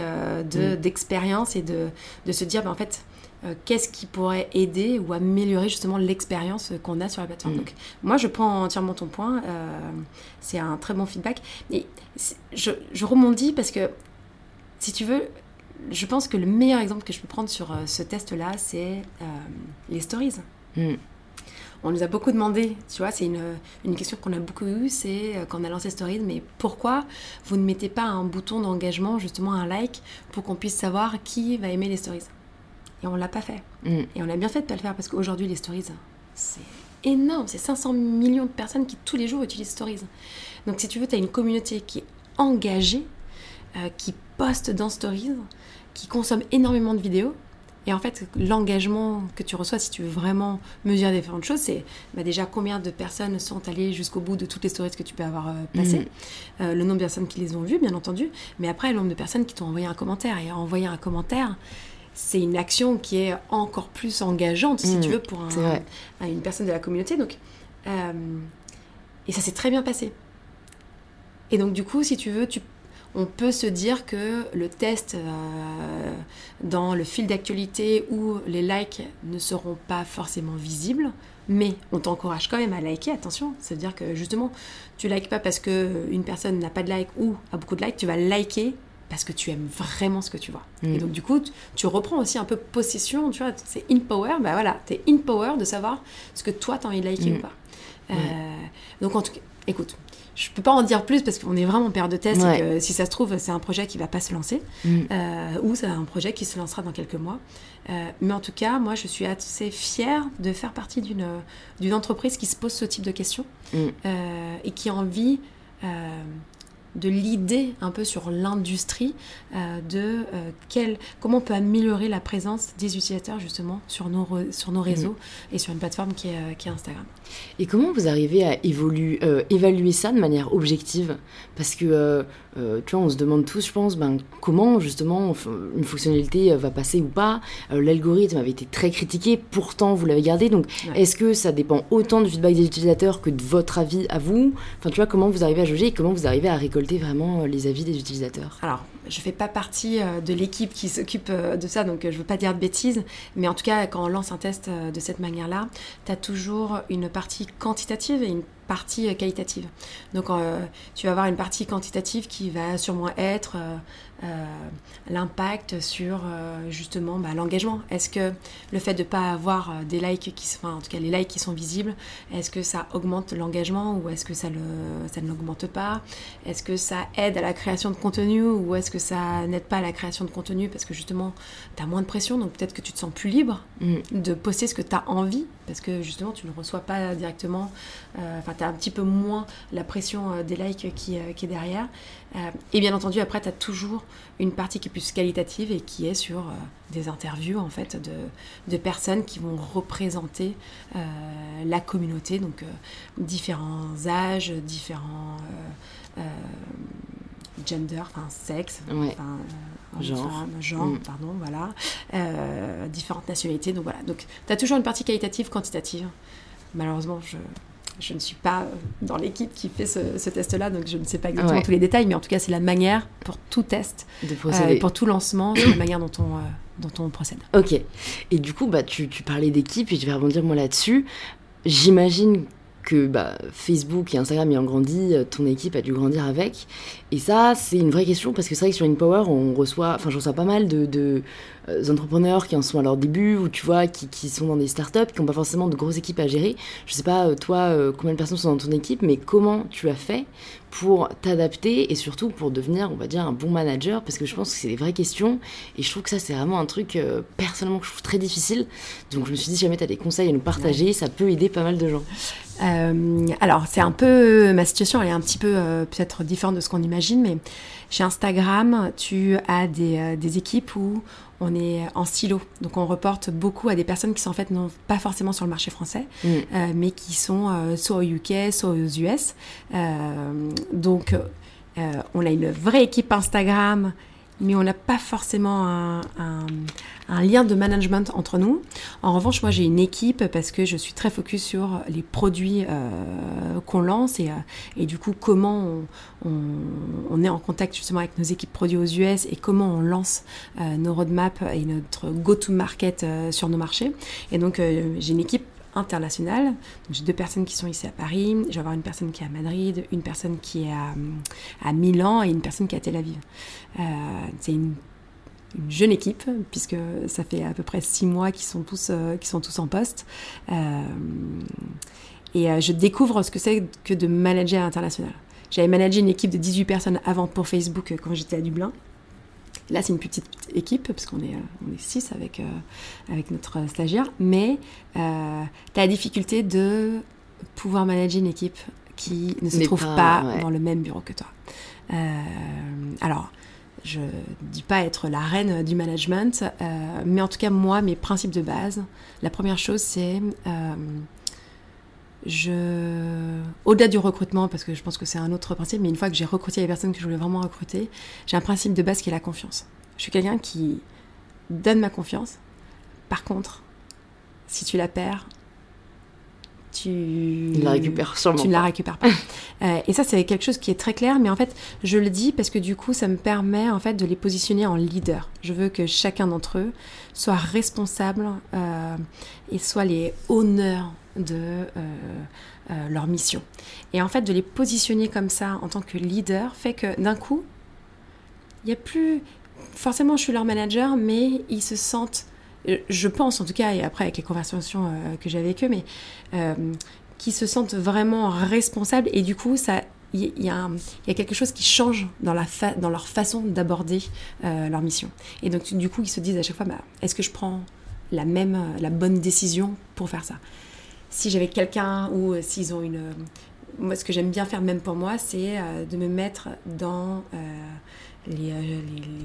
de mm. d'expérience et de, de se dire, ben, en fait, euh, qu'est-ce qui pourrait aider ou améliorer justement l'expérience qu'on a sur la plateforme. Mm. Donc, moi, je prends entièrement ton point. Euh, c'est un très bon feedback. Et je, je rebondis parce que, si tu veux, je pense que le meilleur exemple que je peux prendre sur euh, ce test-là, c'est les stories. Mm. On nous a beaucoup demandé, tu vois, c'est une, une, question qu'on a beaucoup eue, c'est quand on a lancé Stories, mais pourquoi vous ne mettez pas un bouton d'engagement, justement un like, pour qu'on puisse savoir qui va aimer les Stories? Et on l'a pas fait. Mm. Et on a bien fait de pas le faire parce qu'aujourd'hui, les stories, c'est énorme. C'est 500 millions de personnes qui tous les jours utilisent stories. Donc si tu veux, tu as une communauté qui est engagée, euh, qui poste dans stories, qui consomme énormément de vidéos. Et en fait, l'engagement que tu reçois, si tu veux vraiment mesurer différentes choses, c'est bah, déjà combien de personnes sont allées jusqu'au bout de toutes les stories que tu peux avoir euh, passées, mm. euh, le nombre de personnes qui les ont vues, bien entendu, mais après, le nombre de personnes qui t'ont envoyé un commentaire. Et envoyer un commentaire, c'est une action qui est encore plus engageante, si tu mm, veux, pour une personne de la communauté. Donc, euh, et ça s'est très bien passé. Et donc, du coup, si tu veux, tu, on peut se dire que le test euh, dans le fil d'actualité où les likes ne seront pas forcément visibles, mais on t'encourage quand même à liker, attention. Ça veut dire que justement, tu likes pas parce qu'une personne n'a pas de like ou a beaucoup de likes, tu vas liker parce que tu aimes vraiment ce que tu vois. Et mm. donc, du coup, tu reprends aussi un peu possession, tu vois, c'est in power, bah voilà, t'es in power de savoir ce que toi t'as envie de liker mm. ou pas. Euh, donc, en tout cas, écoute, je peux pas en dire plus parce qu'on est vraiment en période de test et que si ça se trouve, c'est un projet qui va pas se lancer mm. euh, ou c'est un projet qui se lancera dans quelques mois. Euh, mais en tout cas, moi, je suis assez fière de faire partie d'une, d'une entreprise qui se pose ce type de questions et qui a envie de l'idée un peu sur l'industrie euh, de euh, quel, comment on peut améliorer la présence des utilisateurs justement sur nos, sur nos réseaux mhm. et sur une plateforme qui est, euh, qui est, Instagram. Et comment vous arrivez à évoluer, évaluer ça de manière objective? Parce que tu vois, on se demande tous, je pense, ben, comment justement une fonctionnalité va passer ou pas? L'algorithme avait été très critiqué, pourtant vous l'avez gardé. Donc est-ce que ça dépend autant du feedback des utilisateurs que de votre avis à vous? Enfin, tu vois, comment vous arrivez à juger et comment vous arrivez à récolter vraiment euh, les avis des utilisateurs. Alors, je ne fais pas partie euh, de l'équipe qui s'occupe euh, de ça, donc je ne veux pas dire de bêtises, mais en tout cas, quand on lance un test de cette manière-là, tu as toujours une partie quantitative et une partie qualitative. Donc tu vas avoir une partie quantitative qui va sûrement être l'impact sur euh, justement bah, l'engagement Est-ce que le fait de ne pas avoir euh, des likes, qui, enfin en tout cas les likes qui sont visibles, est-ce que ça augmente l'engagement ou est-ce que ça, le, ça ne l'augmente pas? Est-ce que ça aide à la création de contenu ou est-ce que ça n'aide pas à la création de contenu parce que justement tu as moins de pression donc peut-être que tu te sens plus libre mm. de poster ce que tu as envie parce que justement tu ne reçois pas directement, euh, enfin tu as un petit peu moins la pression des likes qui, qui est derrière. et bien entendu après tu as toujours une partie qui est plus qualitative et qui est sur euh, des interviews en fait de, de personnes qui vont représenter euh, la communauté, donc euh, différents âges, différents gender, enfin sexe, genre, genre mm. pardon, voilà, différentes nationalités, donc voilà. Donc tu as toujours une partie qualitative, quantitative. Malheureusement, je je ne suis pas euh, dans l'équipe qui fait ce, test-là, donc je ne sais pas exactement tous les détails, mais en tout cas, c'est la manière pour tout test, euh, pour tout lancement, c'est la manière dont on, euh, dont on procède. Ok. Et du coup, bah, tu, tu parlais d'équipe, et je vais rebondir moi là-dessus. J'imagine que bah, Facebook et Instagram ayant grandi, euh, ton équipe a dû grandir avec. Et ça, c'est une vraie question parce que c'est vrai que sur InPower, on reçoit, enfin, je reçois pas mal de, euh, entrepreneurs qui en sont à leur début ou tu vois, qui, qui sont dans des startups, qui n'ont pas forcément de grosses équipes à gérer. Je sais pas, euh, toi, combien de personnes sont dans ton équipe, mais comment tu as fait pour t'adapter et surtout pour devenir, on va dire, un bon manager? Parce que je pense que c'est des vraies questions et je trouve que ça, c'est vraiment un truc personnellement que je trouve très difficile. Donc, je me suis dit, si jamais tu as des conseils à nous partager, ça peut aider pas mal de gens. Euh, alors, c'est un peu. Ma situation, elle est un petit peu euh, peut-être différente de ce qu'on imagine, mais chez Instagram, tu as des, euh, des, équipes où on est en silo. Donc, on reporte beaucoup à des personnes qui sont en fait non pas forcément sur le marché français, mm. mais qui sont soit au UK, soit aux US. donc, on a une vraie équipe Instagram mais on n'a pas forcément un, lien de management entre nous. En revanche, moi j'ai une équipe parce que je suis très focus sur les produits euh, qu'on lance et, euh, et, du coup comment on, est en contact justement avec nos équipes produits aux US et comment on lance euh, nos roadmaps et notre go-to-market sur nos marchés. Et donc j'ai une équipe internationale. J'ai deux personnes qui sont ici à Paris, je vais avoir une personne qui est à Madrid, une personne qui est à, Milan et une personne qui est à Tel Aviv. Euh, c'est une, jeune équipe, puisque ça fait à peu près six mois qu'ils sont, tous, euh, sont tous en poste. Euh, et je découvre ce que c'est que de manager à l'international. J'avais managé une équipe de 18 personnes avant pour Facebook quand j'étais à Dublin. Là, c'est une petite équipe, parce qu'on est, euh, on est six avec, euh, avec notre stagiaire, mais euh, tu as la difficulté de pouvoir manager une équipe qui ne se trouve pas, dans le même bureau que toi. alors, je dis pas être la reine du management, mais en tout cas, moi, mes principes de base, la première chose, c'est je, au-delà du recrutement, parce que je pense que c'est un autre principe, mais une fois que j'ai recruté les personnes que je voulais vraiment recruter, j'ai un principe de base qui est la confiance. Je suis quelqu'un qui donne ma confiance. Par contre, si tu la perds, tu la récupères Tu ne la récupères pas. Euh, et ça, c'est quelque chose qui est très clair, mais en fait, je le dis parce que du coup, ça me permet en fait de les positionner en leader. Je veux que chacun d'entre eux soit responsable euh, et soit les honneurs de euh, leur mission. Et en fait, de les positionner comme ça en tant que leader fait que d'un coup, il n'y a plus. Forcément, je suis leur manager, mais ils se sentent je pense en tout cas, et après avec les conversations euh, que j'ai avec eux, mais euh, qui se sentent vraiment responsables et du coup, ça. Il y, a quelque chose qui change dans, la dans leur façon d'aborder euh, leur mission. Et donc, du coup, ils se disent à chaque fois bah, est-ce que je prends la même, la bonne décision pour faire ça? Si j'avais quelqu'un ou s'ils ont une. Moi, ce que j'aime bien faire, même pour moi, c'est de me mettre dans les,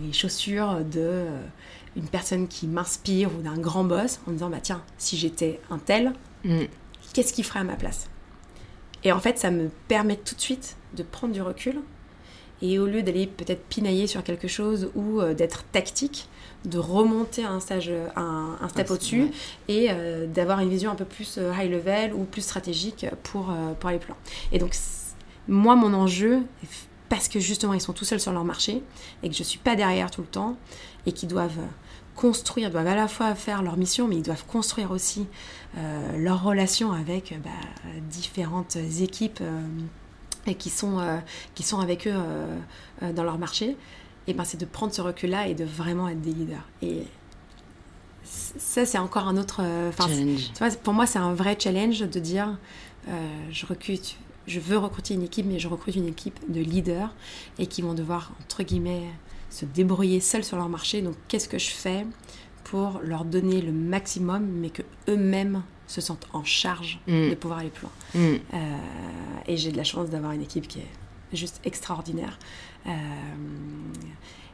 les, chaussures de une personne qui m'inspire ou d'un grand boss en me disant bah tiens si j'étais un tel mm. qu'est-ce qu'il ferait à ma place? Et en fait ça me permet tout de suite de prendre du recul et au lieu d'aller peut-être pinailler sur quelque chose ou euh, d'être tactique de remonter un stage un, un step au-dessus et euh, d'avoir une vision un peu plus euh, high level ou plus stratégique pour, pour les plans et donc moi mon enjeu parce que justement ils sont tout seuls sur leur marché et que je suis pas derrière tout le temps et qu'ils doivent construire, doivent à la fois faire leur mission, mais ils doivent construire aussi euh, leur relation avec bah, différentes équipes euh, et qui, sont, euh, qui sont avec eux dans leur marché. Et ben c'est de prendre ce recul-là et de vraiment être des leaders. Et ça, c'est encore un autre. challenge. Tu vois, pour moi, c'est un vrai challenge de dire je recrute, je veux recruter une équipe, mais je recrute une équipe de leaders et qui vont devoir, entre guillemets, se débrouiller seuls sur leur marché. Donc, qu'est-ce que je fais pour leur donner le maximum, mais que eux-mêmes se sentent en charge mm. de pouvoir aller plus loin? Mm. Euh, et j'ai de la chance d'avoir une équipe qui est juste extraordinaire. Euh,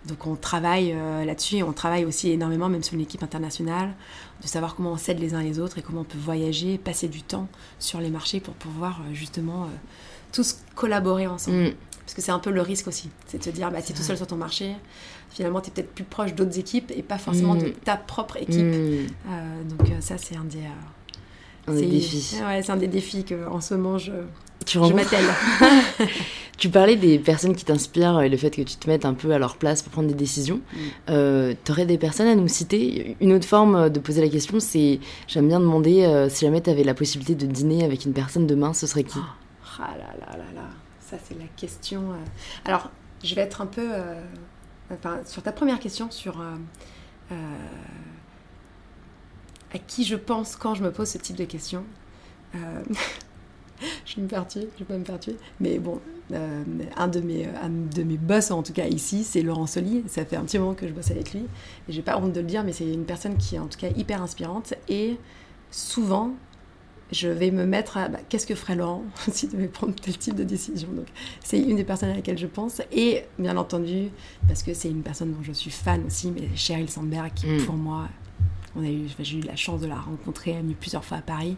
donc on travaille euh, là-dessus, on travaille aussi énormément, même sur une équipe internationale, de savoir comment on s'aide les uns les autres et comment on peut voyager, passer du temps sur les marchés pour pouvoir justement tous collaborer ensemble. Mm. Parce que c'est un peu le risque aussi, c'est de te dire, bah, tu es tout seul sur ton marché, finalement tu es peut-être plus proche d'autres équipes et pas forcément de ta propre équipe. donc ça c'est un des un des défis. Ouais, c'est un des défis qu'en ce moment je, tu je m'attelle. tu parlais des personnes qui t'inspirent et le fait que tu te mettes un peu à leur place pour prendre des décisions. Mm. Euh, tu aurais des personnes à nous citer? Une autre forme de poser la question, c'est j'aime bien demander euh, si jamais tu avais la possibilité de dîner avec une personne demain, ce serait qui? Oh, Ah là là là là, ça c'est la question. Euh. Alors, je vais être un peu. Enfin, sur ta première question, sur à qui je pense quand je me pose ce type de questions. Euh, je vais me faire tuer, je vais pas me faire tuer. Mais bon, euh, un, de mes, un de mes boss, en tout cas ici, c'est Laurent Soli. Ça fait un petit moment que je bosse avec lui. Et j'ai pas honte de le dire, mais c'est une personne qui est en tout cas hyper inspirante. Et souvent, je vais me mettre à bah, qu'est-ce que ferait Laurent s'il devait prendre tel type de décision? Donc, c'est une des personnes à laquelle je pense. Et bien entendu, parce que c'est une personne dont je suis fan aussi, mais Cheryl Sandberg, qui mm. pour moi on a eu, j'ai eu la chance de la rencontrer, elle est venue plusieurs fois à Paris.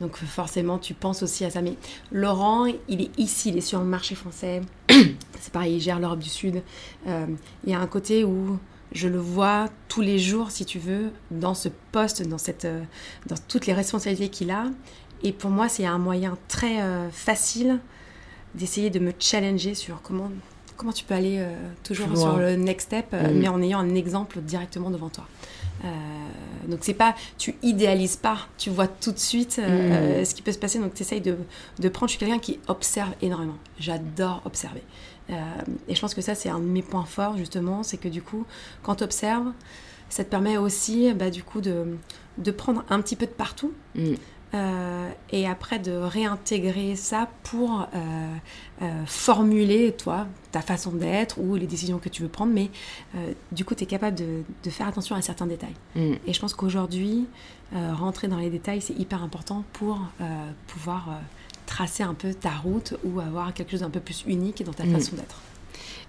Donc forcément, tu penses aussi à ça. Mais Laurent, il est ici, il est sur le marché français. C'est pareil, il gère l'Europe du Sud. Euh, il y a un côté où je le vois tous les jours, si tu veux, dans ce poste, dans, cette, euh, dans toutes les responsabilités qu'il a. Et pour moi, c'est un moyen très euh, facile d'essayer de me challenger sur comment, comment tu peux aller toujours sur le next step, mm. mais en ayant un exemple directement devant toi. Euh, donc c'est pas, tu idéalises pas, tu vois tout de suite euh, mm. ce qui peut se passer. Donc tu essayes de, de, prendre. Je suis quelqu'un qui observe énormément. J'adore observer. Euh, et je pense que ça c'est un de mes points forts justement, c'est que du coup, quand tu observes, ça te permet aussi, bah, du coup, de, de prendre un petit peu de partout. Mm. Euh, et après de réintégrer ça pour euh, euh, formuler, toi, ta façon d'être ou les décisions que tu veux prendre, mais du coup, tu es capable de, faire attention à certains détails. Mm. Et je pense qu'aujourd'hui, rentrer dans les détails, c'est hyper important pour pouvoir tracer un peu ta route ou avoir quelque chose d'un peu plus unique dans ta mm. façon d'être.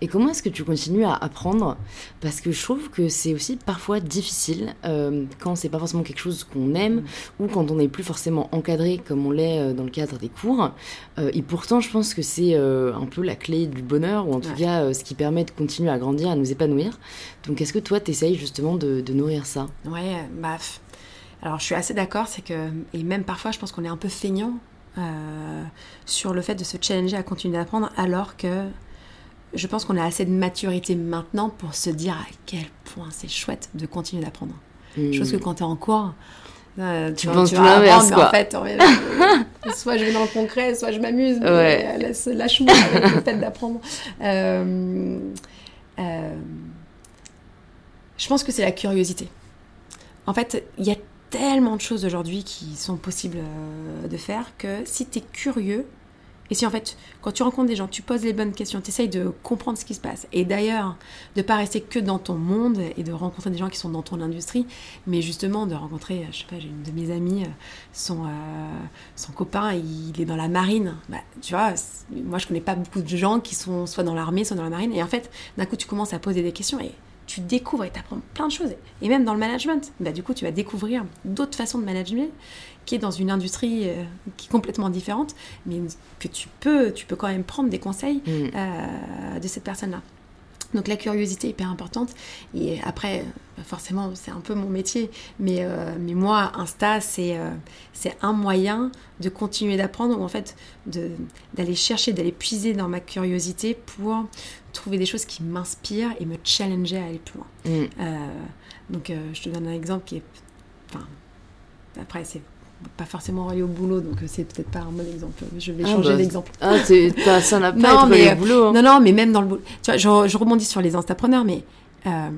Et comment est-ce que tu continues à apprendre? Parce que je trouve que c'est aussi parfois difficile euh, quand c'est pas forcément quelque chose qu'on aime mm. ou quand on n'est plus forcément encadré comme on l'est euh, dans le cadre des cours. Euh, et pourtant, je pense que c'est un peu la clé du bonheur ou en tout cas ce qui permet de continuer à grandir, à nous épanouir. Donc, est-ce que toi, tu essayes justement de, nourrir ça? Ouais, bah. Alors, je suis assez d'accord, c'est que. Et même parfois, je pense qu'on est un peu feignant sur le fait de se challenger à continuer d'apprendre alors que je pense qu'on a assez de maturité maintenant pour se dire à quel point c'est chouette de continuer d'apprendre. Je pense que quand tu es en cours, euh, tu, penses tout l'inverse, En fait, soit je vais dans le concret, soit je m'amuse, mais laisse, lâche-moi avec le fait d'apprendre. Euh, euh, je pense que c'est la curiosité. En fait, il y a tellement de choses aujourd'hui qui sont possibles de faire que si tu es curieux, et si en fait, quand tu rencontres des gens, tu poses les bonnes questions, tu essayes de comprendre ce qui se passe. Et d'ailleurs, de ne pas rester que dans ton monde et de rencontrer des gens qui sont dans ton industrie, mais justement de rencontrer, je sais pas, j'ai une de mes amies, euh, son, euh, son copain, il est dans la marine. Bah, tu vois, moi je connais pas beaucoup de gens qui sont soit dans l'armée, soit dans la marine. Et en fait, d'un coup, tu commences à poser des questions et tu découvres et tu apprends plein de choses. Et même dans le management, bah, du coup, tu vas découvrir d'autres façons de manager qui est dans une industrie euh, qui est complètement différente, mais que tu peux, tu peux quand même prendre des conseils mm. euh, de cette personne-là. Donc la curiosité est hyper importante. Et après, forcément, c'est un peu mon métier. Mais, euh, mais moi, Insta, c'est c'est un moyen de continuer d'apprendre, ou en fait d'aller chercher, d'aller puiser dans ma curiosité pour trouver des choses qui m'inspirent et me challenger à aller plus loin. Mm. donc je te donne un exemple qui est... Enfin, après, c'est pas forcément relié au boulot, donc c'est peut-être pas un bon exemple. Je vais Ah, changer bah, d'exemple. Ah, ça n'a pas Non, être mais, relié euh, au boulot. hein. Non, non, mais même dans le boulot. Tu vois, je, je rebondis sur les instapreneurs, mais euh,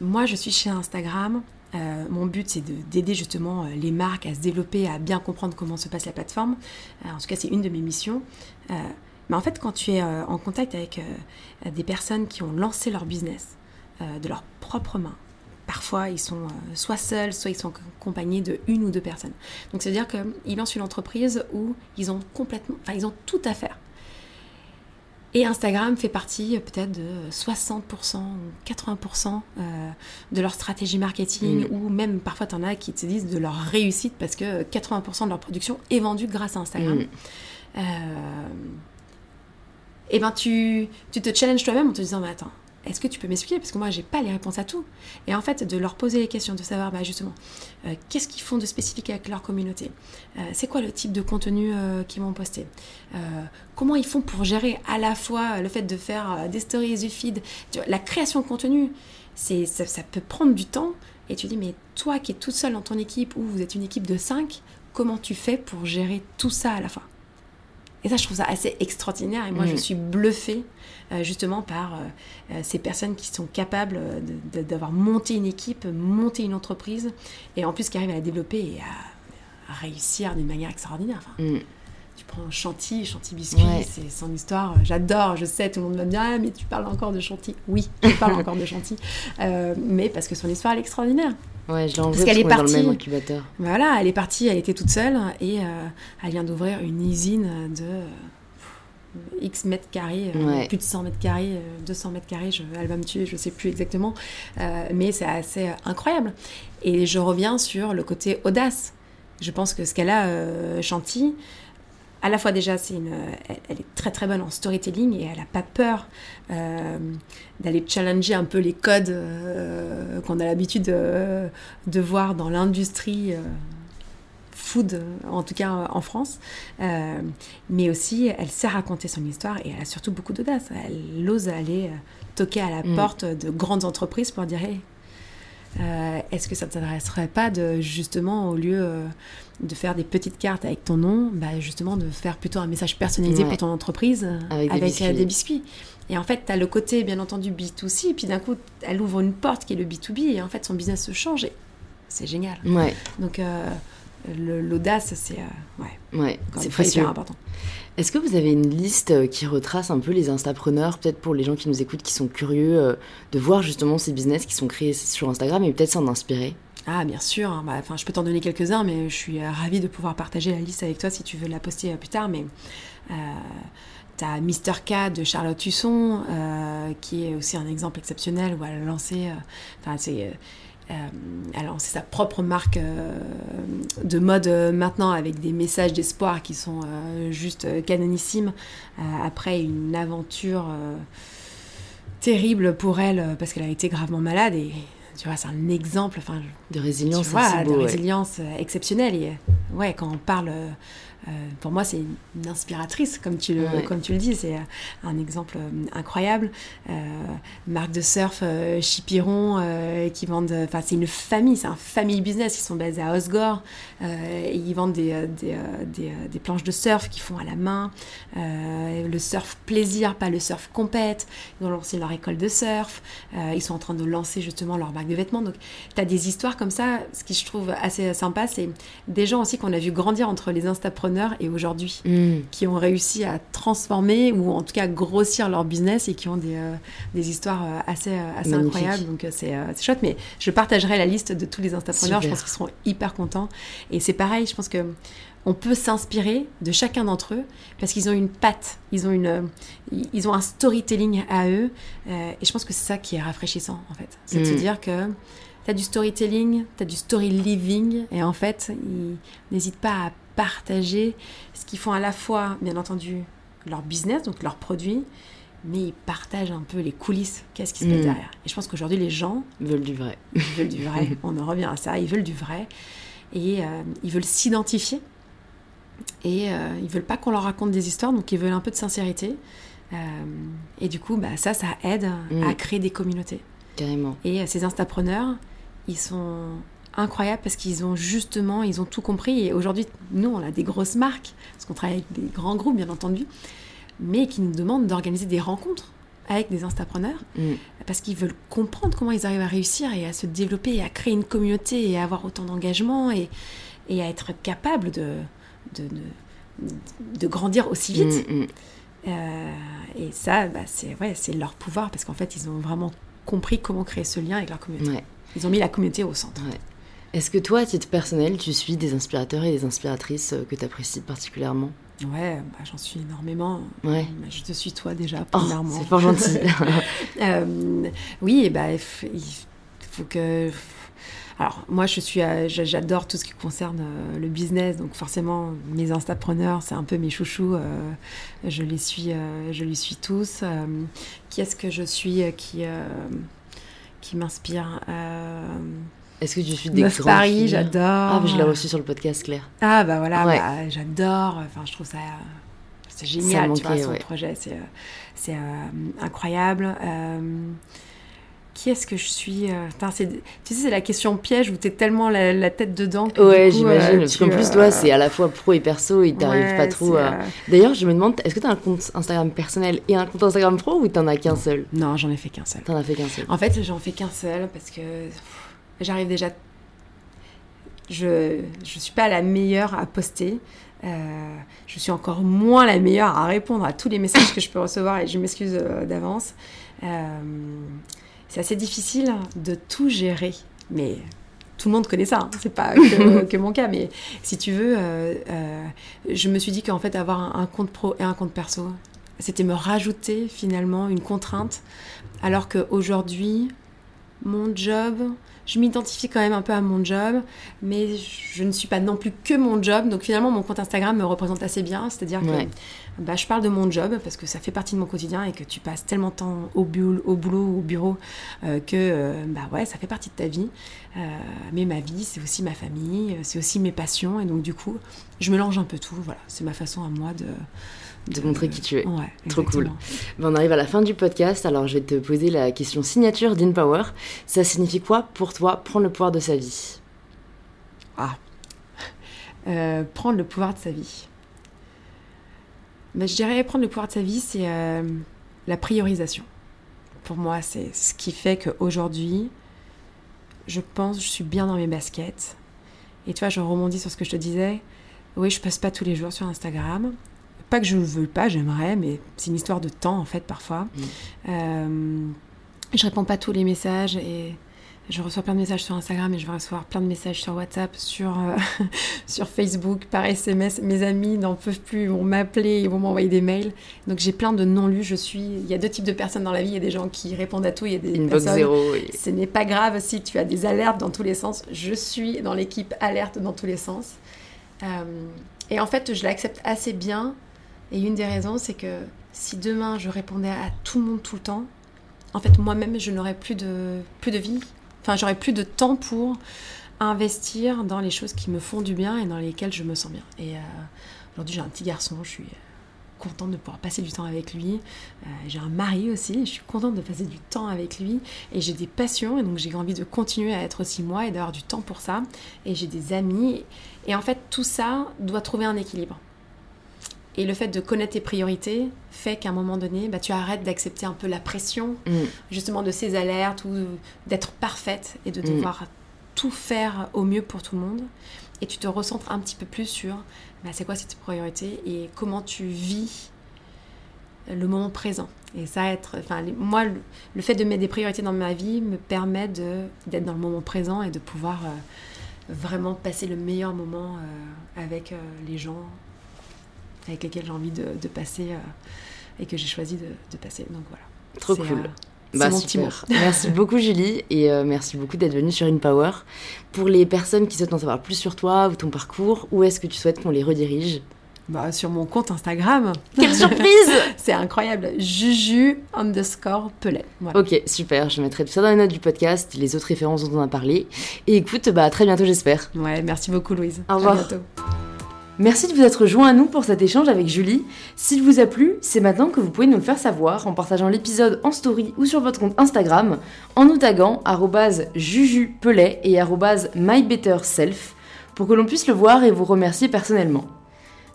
moi, je suis chez Instagram. Euh, mon but, c'est de- d'aider justement euh, les marques à se développer, à bien comprendre comment se passe la plateforme. Euh, en tout cas, c'est une de mes missions. Euh, mais en fait, quand tu es euh, en contact avec euh, des personnes qui ont lancé leur business euh, de leurs propres mains, parfois ils sont euh, soit seuls, soit ils sont accompagnés de une ou deux personnes. Donc, c'est-à-dire qu'ils lancent une entreprise où ils ont complètement, enfin, ils ont tout à faire. Et Instagram fait partie euh, peut-être de 60% ou 80% euh, de leur stratégie marketing, Mm. ou même parfois tu en as qui te disent de leur réussite parce que 80% de leur production est vendue grâce à Instagram. Mm. Euh, et ben tu, tu te challenges toi-même en te disant, mais attends, est-ce que tu peux m'expliquer? Parce que moi, j'ai pas les réponses à tout. Et en fait, de leur poser les questions, de savoir bah, justement euh, qu'est-ce qu'ils font de spécifique avec leur communauté, Euh, c'est quoi le type de contenu euh, qu'ils vont poster, comment ils font pour gérer à la fois le fait de faire des stories, du feed, Tu vois, la création de contenu, c'est ça, ça peut prendre du temps. Et tu dis, mais toi qui es toute seule dans ton équipe ou vous êtes une équipe de 5, comment tu fais pour gérer tout ça à la fois et ça, je trouve ça assez extraordinaire. Et moi, je suis bluffée justement par euh, euh, ces personnes qui sont capables euh, d'avoir monté une équipe, monté une entreprise, et en plus qui arrivent à la développer et à, à réussir d'une manière extraordinaire. Enfin, Mm. tu prends Chanty, Chanty Biscuit, Ouais. c'est son histoire. euh, J'adore, je sais, tout le monde me dire, ah, mais tu parles encore de Chanty. Oui, je parle encore de Chanty. Euh, mais parce que son histoire, elle est extraordinaire. Ouais, je Parce qu'elle est qu'on dans le partie. même incubateur. Voilà, elle est partie, elle était toute seule et euh, elle vient d'ouvrir une usine de euh, X mètres carrés, euh, Ouais. plus de 100 mètres carrés, euh, 200 mètres carrés, je, elle va me tuer, je sais plus exactement, Euh, mais c'est assez euh, incroyable. Et je reviens sur le côté audace. Je pense que ce qu'elle a, euh, Chanty, à la fois déjà, c'est une, euh, elle, elle est très très bonne en storytelling et elle n'a pas peur euh, d'aller challenger un peu les codes euh, qu'on a l'habitude de, de voir dans l'industrie euh, food, en tout cas en France. Euh, mais aussi, elle sait raconter son histoire et elle a surtout beaucoup d'audace. Elle ose aller euh, toquer à la Mm. porte de grandes entreprises pour dire Hey, euh, est-ce que ça ne t'intéresserait pas de justement, au lieu euh, de faire des petites cartes avec ton nom, bah, justement de faire plutôt un message personnalisé Ouais. pour ton entreprise Avec des euh, biscuits. des biscuits. Et en fait, tu as le côté, bien entendu, B2C, et puis d'un coup, elle ouvre une porte qui est le B2B, et en fait, son business se change, et c'est génial. Ouais, Donc, l'audace, c'est euh, ouais, ouais, c'est important. Est-ce que vous avez une liste euh, qui retrace un peu les instapreneurs, peut-être pour les gens qui nous écoutent, qui sont curieux euh, de voir justement ces business qui sont créés sur Instagram et peut-être s'en inspirer? Ah, bien sûr. hein. Bah, je peux t'en donner quelques-uns, mais je suis euh, ravie de pouvoir partager la liste avec toi si tu veux la poster plus tard. Mais t'as Mister K de Charlotte Husson, euh, qui est aussi un exemple exceptionnel où elle a lancé, euh, enfin, c'est, euh, euh, elle a lancé sa propre marque euh, de mode euh, maintenant avec des messages d'espoir qui sont juste canonissimes. Après une aventure terrible pour elle parce qu'elle a été gravement malade et tu vois c'est un exemple enfin De résilience, tu vois, c'est de beau, ouais. résilience euh, exceptionnelle. Et euh, ouais, quand on parle, euh, pour moi, c'est une inspiratrice, comme tu le, Ouais. comme tu le dis. C'est un exemple incroyable. Euh, marque de surf, euh, Chipiron, qui vendent. Enfin, c'est une famille, c'est un family business. Ils sont basés à Osgore. Et ils vendent des, des, des, des planches de surf qu'ils font à la main. Le surf plaisir, pas le surf compète. Ils ont lancé leur école de surf. Ils sont en train de lancer justement leur marque de vêtements. Donc, tu as des histoires comme ça. Ce qui je trouve assez sympa, c'est des gens aussi qu'on a vu grandir entre les instapreneurs et aujourd'hui, Mm. qui ont réussi à transformer ou en tout cas grossir leur business et qui ont des, euh, des histoires euh, assez, euh, assez Magnifique. incroyables. Donc, c'est euh, chouette. Mais je partagerai la liste de tous les instapreneurs. Je pense qu'ils seront hyper contents. Et c'est pareil, je pense que on peut s'inspirer de chacun d'entre eux parce qu'ils ont une patte, ils ont, une, euh, ils ont un storytelling à eux. euh, et je pense que c'est ça qui est rafraîchissant, en fait. C'est de se Mm. dire que tu as du storytelling, tu as du story living, et en fait, ils n'hésitent pas à partager ce qu'ils font à la fois, bien entendu, leur business, donc leurs produits, mais ils partagent un peu les coulisses, qu'est-ce qui se passe Mm. derrière. Et je pense qu'aujourd'hui, les gens, veulent du vrai. ils veulent du vrai. On en revient à ça. Ils veulent du vrai. Et euh, ils veulent s'identifier. Et euh, ils veulent pas qu'on leur raconte des histoires, donc ils veulent un peu de sincérité. Euh, et du coup, bah, ça, ça aide Mm. à créer des communautés. Carrément. Et euh, ces instapreneurs, ils sont incroyable parce qu'ils ont justement, ils ont tout compris. Et aujourd'hui, nous, on a des grosses marques, parce qu'on travaille avec des grands groupes, bien entendu, mais qui nous demandent d'organiser des rencontres avec des instapreneurs Mm. parce qu'ils veulent comprendre comment ils arrivent à réussir et à se développer et à créer une communauté et à avoir autant d'engagement et, et à être capable de, de, de, de grandir aussi vite. Mm, mm. Euh, et ça, bah, c'est ouais, leur pouvoir parce qu'en fait, ils ont vraiment compris comment créer ce lien avec leur communauté. Ouais. Ils ont mis la communauté au centre. Ouais. Est-ce que toi, à titre personnel, tu suis des inspirateurs et des inspiratrices euh, que tu apprécies particulièrement? Ouais, bah, j'en suis énormément. Ouais. Bah, Je te suis toi déjà, Oh, premièrement. c'est fort gentil. Euh, oui, bah, il faut que. Alors, moi, je suis, euh, j'a- j'adore tout ce qui concerne euh, le business, donc forcément, mes instapreneurs, c'est un peu mes chouchous. euh, je les suis, je les suis tous. Qui est-ce que je suis qui, qui m'inspire Est-ce que tu suis des Meuf Paris, j'adore. Ah, je l'ai reçu sur le podcast, Claire. Ah bah voilà, Ouais. bah, j'adore. Enfin, je trouve ça, c'est Ça génial. tu vois, manquait, son ouais. projet, c'est, euh, euh, incroyable. Euh, qui est-ce que je suis euh, Tu sais, c'est la question piège où t'es tellement la, la tête dedans. Que Ouais, j'imagine. euh, parce qu'en plus, euh, toi, c'est à la fois pro et perso, et t'arrives ouais, pas trop à. D'ailleurs, je me demande, est-ce que t'as un compte Instagram personnel et un compte Instagram pro ou t'en as qu'un seul? Non, j'en ai fait qu'un seul. T'en as fait qu'un seul. En fait, j'en fais qu'un seul parce que j'arrive déjà. Je je suis pas la meilleure à poster. Euh, je suis encore moins la meilleure à répondre à tous les messages que je peux recevoir et je m'excuse euh, d'avance. Euh, c'est assez difficile de tout gérer, mais tout le monde connaît ça. hein. C'est pas que, que mon cas, mais si tu veux, euh, euh, je me suis dit qu'en fait avoir un, un compte pro et un compte perso, c'était me rajouter finalement une contrainte alors qu'aujourd'hui, mon job, je m'identifie quand même un peu à mon job, mais je ne suis pas non plus que mon job. Donc finalement, mon compte Instagram me représente assez bien. C'est-à-dire que bah, je parle de mon job parce que ça fait partie de mon quotidien et que tu passes tellement de temps au, boulot, au boulot, au bureau, euh, que euh, bah ouais, ça fait partie de ta vie. Euh, mais ma vie, c'est aussi ma famille, c'est aussi mes passions. Et donc du coup, je mélange un peu tout. Voilà, c'est ma façon à moi de... De montrer qui tu es. Ouais, Trop cool. Ben, on arrive à la fin du podcast, alors je vais te poser la question signature d'InPower. Ça signifie quoi pour toi prendre le pouvoir de sa vie? Ah. Euh, prendre le pouvoir de sa vie. Ben, je dirais prendre le pouvoir de sa vie, c'est euh, la priorisation. Pour moi, c'est ce qui fait qu'aujourd'hui, je pense, je suis bien dans mes baskets. Et tu vois, je rebondis sur ce que je te disais. Oui, je passe pas tous les jours sur Instagram. Pas que je ne veux pas, j'aimerais, mais c'est une histoire de temps en fait parfois. Mm. Euh, je réponds pas à tous les messages et je reçois plein de messages sur Instagram et je vais recevoir plein de messages sur WhatsApp, sur, euh, sur Facebook, par SMS. Mes amis n'en peuvent plus, ils vont m'appeler, ils vont m'envoyer des mails. Donc j'ai plein de non-lus. Je suis. Il y a deux types de personnes dans la vie. Il y a des gens qui répondent à tout, il y a des Inbox personnes. zéro. et- Ce n'est pas grave si tu as des alertes dans tous les sens. Je suis dans l'équipe alerte dans tous les sens. Euh, et en fait, je l'accepte assez bien. Et une des raisons, c'est que si demain je répondais à tout le monde tout le temps, en fait, moi-même, je n'aurais plus de, plus de vie. Enfin, j'aurais plus de temps pour investir dans les choses qui me font du bien et dans lesquelles je me sens bien. Et euh, aujourd'hui, j'ai un petit garçon, je suis contente de pouvoir passer du temps avec lui. Euh, j'ai un mari aussi, je suis contente de passer du temps avec lui. Et j'ai des passions, et donc j'ai envie de continuer à être aussi moi et d'avoir du temps pour ça. Et j'ai des amis. Et en fait, tout ça doit trouver un équilibre. Et le fait de connaître tes priorités fait qu'à un moment donné, bah, tu arrêtes d'accepter un peu la pression, Mm. justement, de ces alertes ou d'être parfaite et de Mm. devoir tout faire au mieux pour tout le monde. Et tu te recentres un petit peu plus sur bah, c'est quoi cette priorité et comment tu vis le moment présent. Et ça, être, enfin, moi, le, le fait de mettre des priorités dans ma vie me permet d'être dans le moment présent et de pouvoir euh, vraiment passer le meilleur moment euh, avec euh, les gens avec lesquels j'ai envie de, de passer euh, et que j'ai choisi de, de passer. Donc voilà. Trop cool. euh, Bah, c'est mon petit mot. Merci beaucoup Julie et euh, merci beaucoup d'être venue sur InPower. Pour les personnes qui souhaitent en savoir plus sur toi ou ton parcours, où est-ce que tu souhaites qu'on les redirige? Bah, sur mon compte Instagram. Quelle surprise C'est incroyable. Juju underscore. Voilà. Ok, super, je mettrai tout ça dans les notes du podcast, les autres références dont on a parlé. Et écoute, bah à très bientôt j'espère. Ouais, merci beaucoup Louise. Au revoir. À bientôt. Merci de vous être joint à nous pour cet échange avec Julie. S'il vous a plu, c'est maintenant que vous pouvez nous le faire savoir en partageant l'épisode en story ou sur votre compte Instagram, en nous taguant jujupelet et mybetterself pour que l'on puisse le voir et vous remercier personnellement.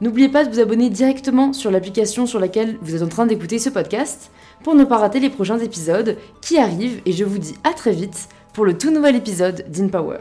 N'oubliez pas de vous abonner directement sur l'application sur laquelle vous êtes en train d'écouter ce podcast pour ne pas rater les prochains épisodes qui arrivent et je vous dis à très vite pour le tout nouvel épisode d'InPower.